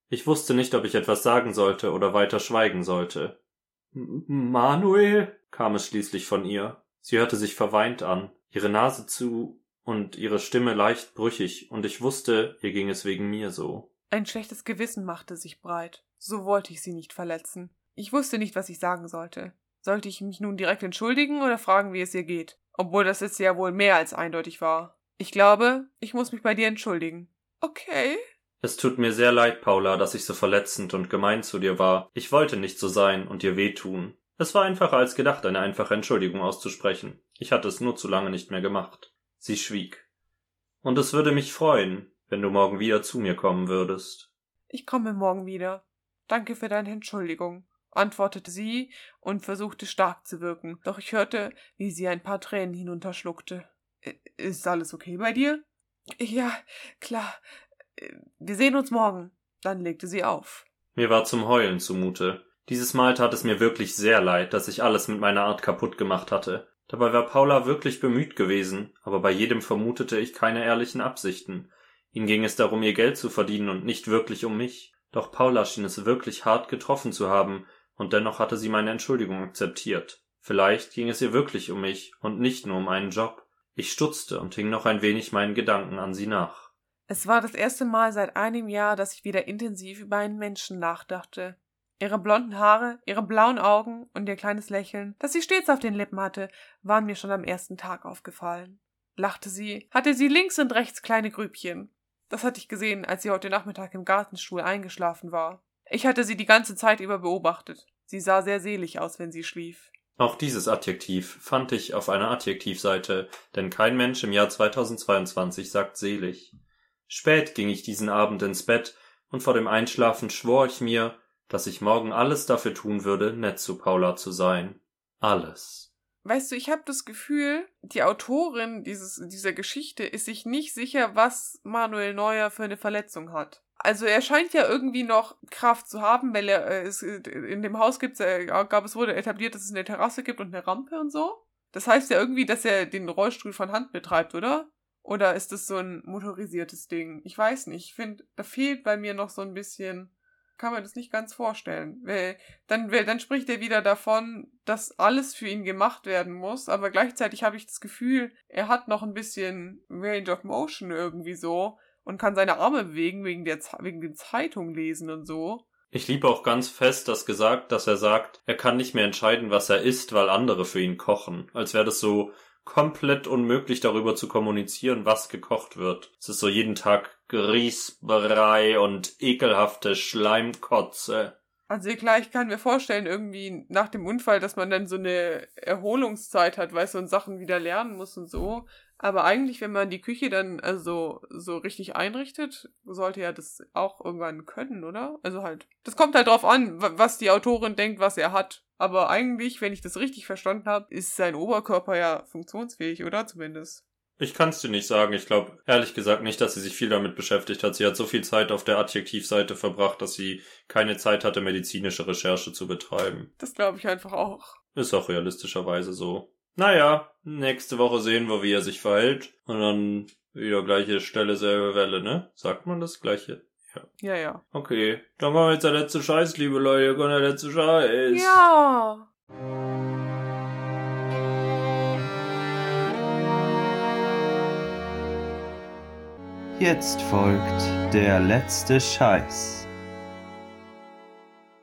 Speaker 2: Ich wusste nicht, ob ich etwas sagen sollte oder weiter schweigen sollte. Manuel? kam es schließlich von ihr. Sie hörte sich verweint an, ihre Nase zu und ihre Stimme leicht brüchig, und ich wusste, ihr ging es wegen mir so.
Speaker 1: Ein schlechtes Gewissen machte sich breit. So wollte ich sie nicht verletzen. Ich wusste nicht, was ich sagen sollte. Sollte ich mich nun direkt entschuldigen oder fragen, wie es ihr geht? Obwohl das jetzt ja wohl mehr als eindeutig war. Ich glaube, ich muss mich bei dir entschuldigen. Okay.
Speaker 2: Es tut mir sehr leid, Paula, dass ich so verletzend und gemein zu dir war. Ich wollte nicht so sein und dir wehtun. Es war einfacher als gedacht, eine einfache Entschuldigung auszusprechen. Ich hatte es nur zu lange nicht mehr gemacht. Sie schwieg. Und es würde mich freuen, wenn du morgen wieder zu mir kommen würdest.
Speaker 1: Ich komme morgen wieder. Danke für deine Entschuldigung, antwortete sie und versuchte stark zu wirken, doch ich hörte, wie sie ein paar Tränen hinunterschluckte. Ist alles okay bei dir? Ja, klar. Wir sehen uns morgen. Dann legte sie auf.
Speaker 2: Mir war zum Heulen zumute. Dieses Mal tat es mir wirklich sehr leid, dass ich alles mit meiner Art kaputt gemacht hatte. Dabei war Paula wirklich bemüht gewesen, aber bei jedem vermutete ich keine ehrlichen Absichten. Ihm ging es darum, ihr Geld zu verdienen und nicht wirklich um mich. Doch Paula schien es wirklich hart getroffen zu haben, und dennoch hatte sie meine Entschuldigung akzeptiert. Vielleicht ging es ihr wirklich um mich und nicht nur um einen Job. Ich stutzte und hing noch ein wenig meinen Gedanken an sie nach.
Speaker 1: Es war das erste Mal seit einem Jahr, dass ich wieder intensiv über einen Menschen nachdachte. Ihre blonden Haare, ihre blauen Augen und ihr kleines Lächeln, das sie stets auf den Lippen hatte, waren mir schon am ersten Tag aufgefallen. Lachte sie, hatte sie links und rechts kleine Grübchen. Das hatte ich gesehen, als sie heute Nachmittag im Gartenstuhl eingeschlafen war. Ich hatte sie die ganze Zeit über beobachtet. Sie sah sehr selig aus, wenn sie schlief.
Speaker 2: Auch dieses Adjektiv fand ich auf einer Adjektivseite, denn kein Mensch im Jahr 2022 sagt selig. Spät ging ich diesen Abend ins Bett, und vor dem Einschlafen schwor ich mir, dass ich morgen alles dafür tun würde, nett zu Paula zu sein. Alles.
Speaker 1: Weißt du, ich habe das Gefühl, die Autorin dieses, dieser Geschichte ist sich nicht sicher, was Manuel Neuer für eine Verletzung hat. Also er scheint ja irgendwie noch Kraft zu haben, weil er äh, es, in dem Haus gibt's, äh, gab es wurde etabliert, dass es eine Terrasse gibt und eine Rampe und so. Das heißt ja irgendwie, dass er den Rollstuhl von Hand betreibt, oder? Oder ist das so ein motorisiertes Ding? Ich weiß nicht. Ich finde, da fehlt bei mir noch so ein bisschen kann mir das nicht ganz vorstellen. Weil dann, weil dann spricht er wieder davon, dass alles für ihn gemacht werden muss, aber gleichzeitig habe ich das Gefühl, er hat noch ein bisschen Range of Motion irgendwie so und kann seine Arme bewegen wegen der wegen dem Zeitung lesen und so.
Speaker 2: Ich liebe auch ganz fest das gesagt, dass er sagt, er kann nicht mehr entscheiden, was er isst, weil andere für ihn kochen. Als wäre das so komplett unmöglich darüber zu kommunizieren, was gekocht wird. Es ist so jeden Tag Grießbrei und ekelhafte Schleimkotze.
Speaker 1: Also ich kann mir vorstellen, irgendwie nach dem Unfall, dass man dann so eine Erholungszeit hat, weißt du, und Sachen wieder lernen muss und so. Aber eigentlich, wenn man die Küche dann also so richtig einrichtet, sollte ja das auch irgendwann können, oder? Also halt, das kommt halt drauf an, was die Autorin denkt, was er hat. Aber eigentlich, wenn ich das richtig verstanden habe, ist sein Oberkörper ja funktionsfähig, oder zumindest?
Speaker 2: Ich kann es dir nicht sagen. Ich glaube ehrlich gesagt nicht, dass sie sich viel damit beschäftigt hat. Sie hat so viel Zeit auf der Adjektivseite verbracht, dass sie keine Zeit hatte, medizinische Recherche zu betreiben.
Speaker 1: Das glaube ich einfach auch.
Speaker 2: Ist auch realistischerweise so. Naja, nächste Woche sehen wir, wie er sich verhält. Und dann wieder gleiche Stelle, selbe Welle, ne? Sagt man das gleiche?
Speaker 1: Ja. Ja, ja.
Speaker 2: Okay. Dann kommen wir jetzt der letzte Scheiß, liebe Leute. Kommt der letzte Scheiß.
Speaker 1: Ja.
Speaker 3: Jetzt folgt der letzte Scheiß.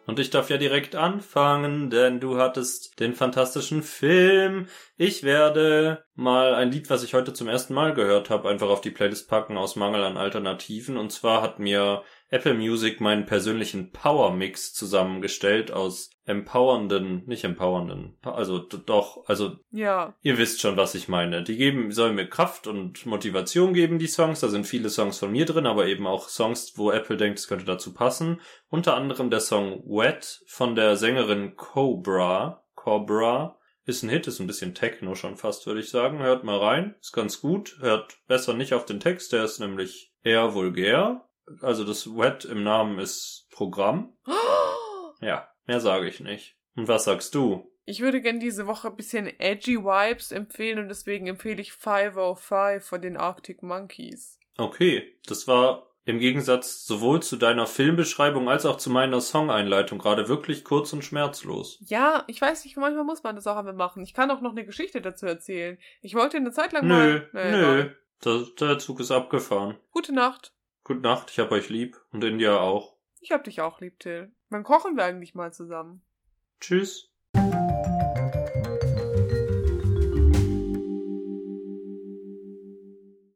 Speaker 2: Und ich darf ja direkt anfangen, denn du hattest den fantastischen Film. Ich werde mal ein Lied, was ich heute zum ersten Mal gehört habe, einfach auf die Playlist packen aus Mangel an Alternativen. Und zwar hat mir Apple Music meinen persönlichen Power Mix zusammengestellt aus empowernden, nicht empowernden, also doch, also
Speaker 1: ja.
Speaker 2: ihr wisst schon, was ich meine. Die geben, sollen mir Kraft und Motivation geben, die Songs. Da sind viele Songs von mir drin, aber eben auch Songs, wo Apple denkt, es könnte dazu passen. Unter anderem der Song Wet von der Sängerin Cobra. Cobra ist ein Hit, ist ein bisschen Techno schon fast, würde ich sagen. Hört mal rein, ist ganz gut. Hört besser nicht auf den Text, der ist nämlich eher vulgär. Also das Wet im Namen ist Programm. Ja, mehr sage ich nicht. Und was sagst du?
Speaker 1: Ich würde gern diese Woche ein bisschen edgy Vibes empfehlen und deswegen empfehle ich 505 von den Arctic Monkeys.
Speaker 2: Okay, das war im Gegensatz sowohl zu deiner Filmbeschreibung als auch zu meiner Songeinleitung gerade wirklich kurz und schmerzlos.
Speaker 1: Ja, ich weiß nicht, manchmal muss man das auch einfach machen. Ich kann auch noch eine Geschichte dazu erzählen. Ich wollte eine Zeit lang
Speaker 2: nö,
Speaker 1: mal...
Speaker 2: Nee, nö, der, der Zug ist abgefahren.
Speaker 1: Gute Nacht.
Speaker 2: Gute Nacht, ich hab euch lieb und India auch.
Speaker 1: Ich hab dich auch lieb, Till. Wann kochen wir eigentlich mal zusammen?
Speaker 2: Tschüss.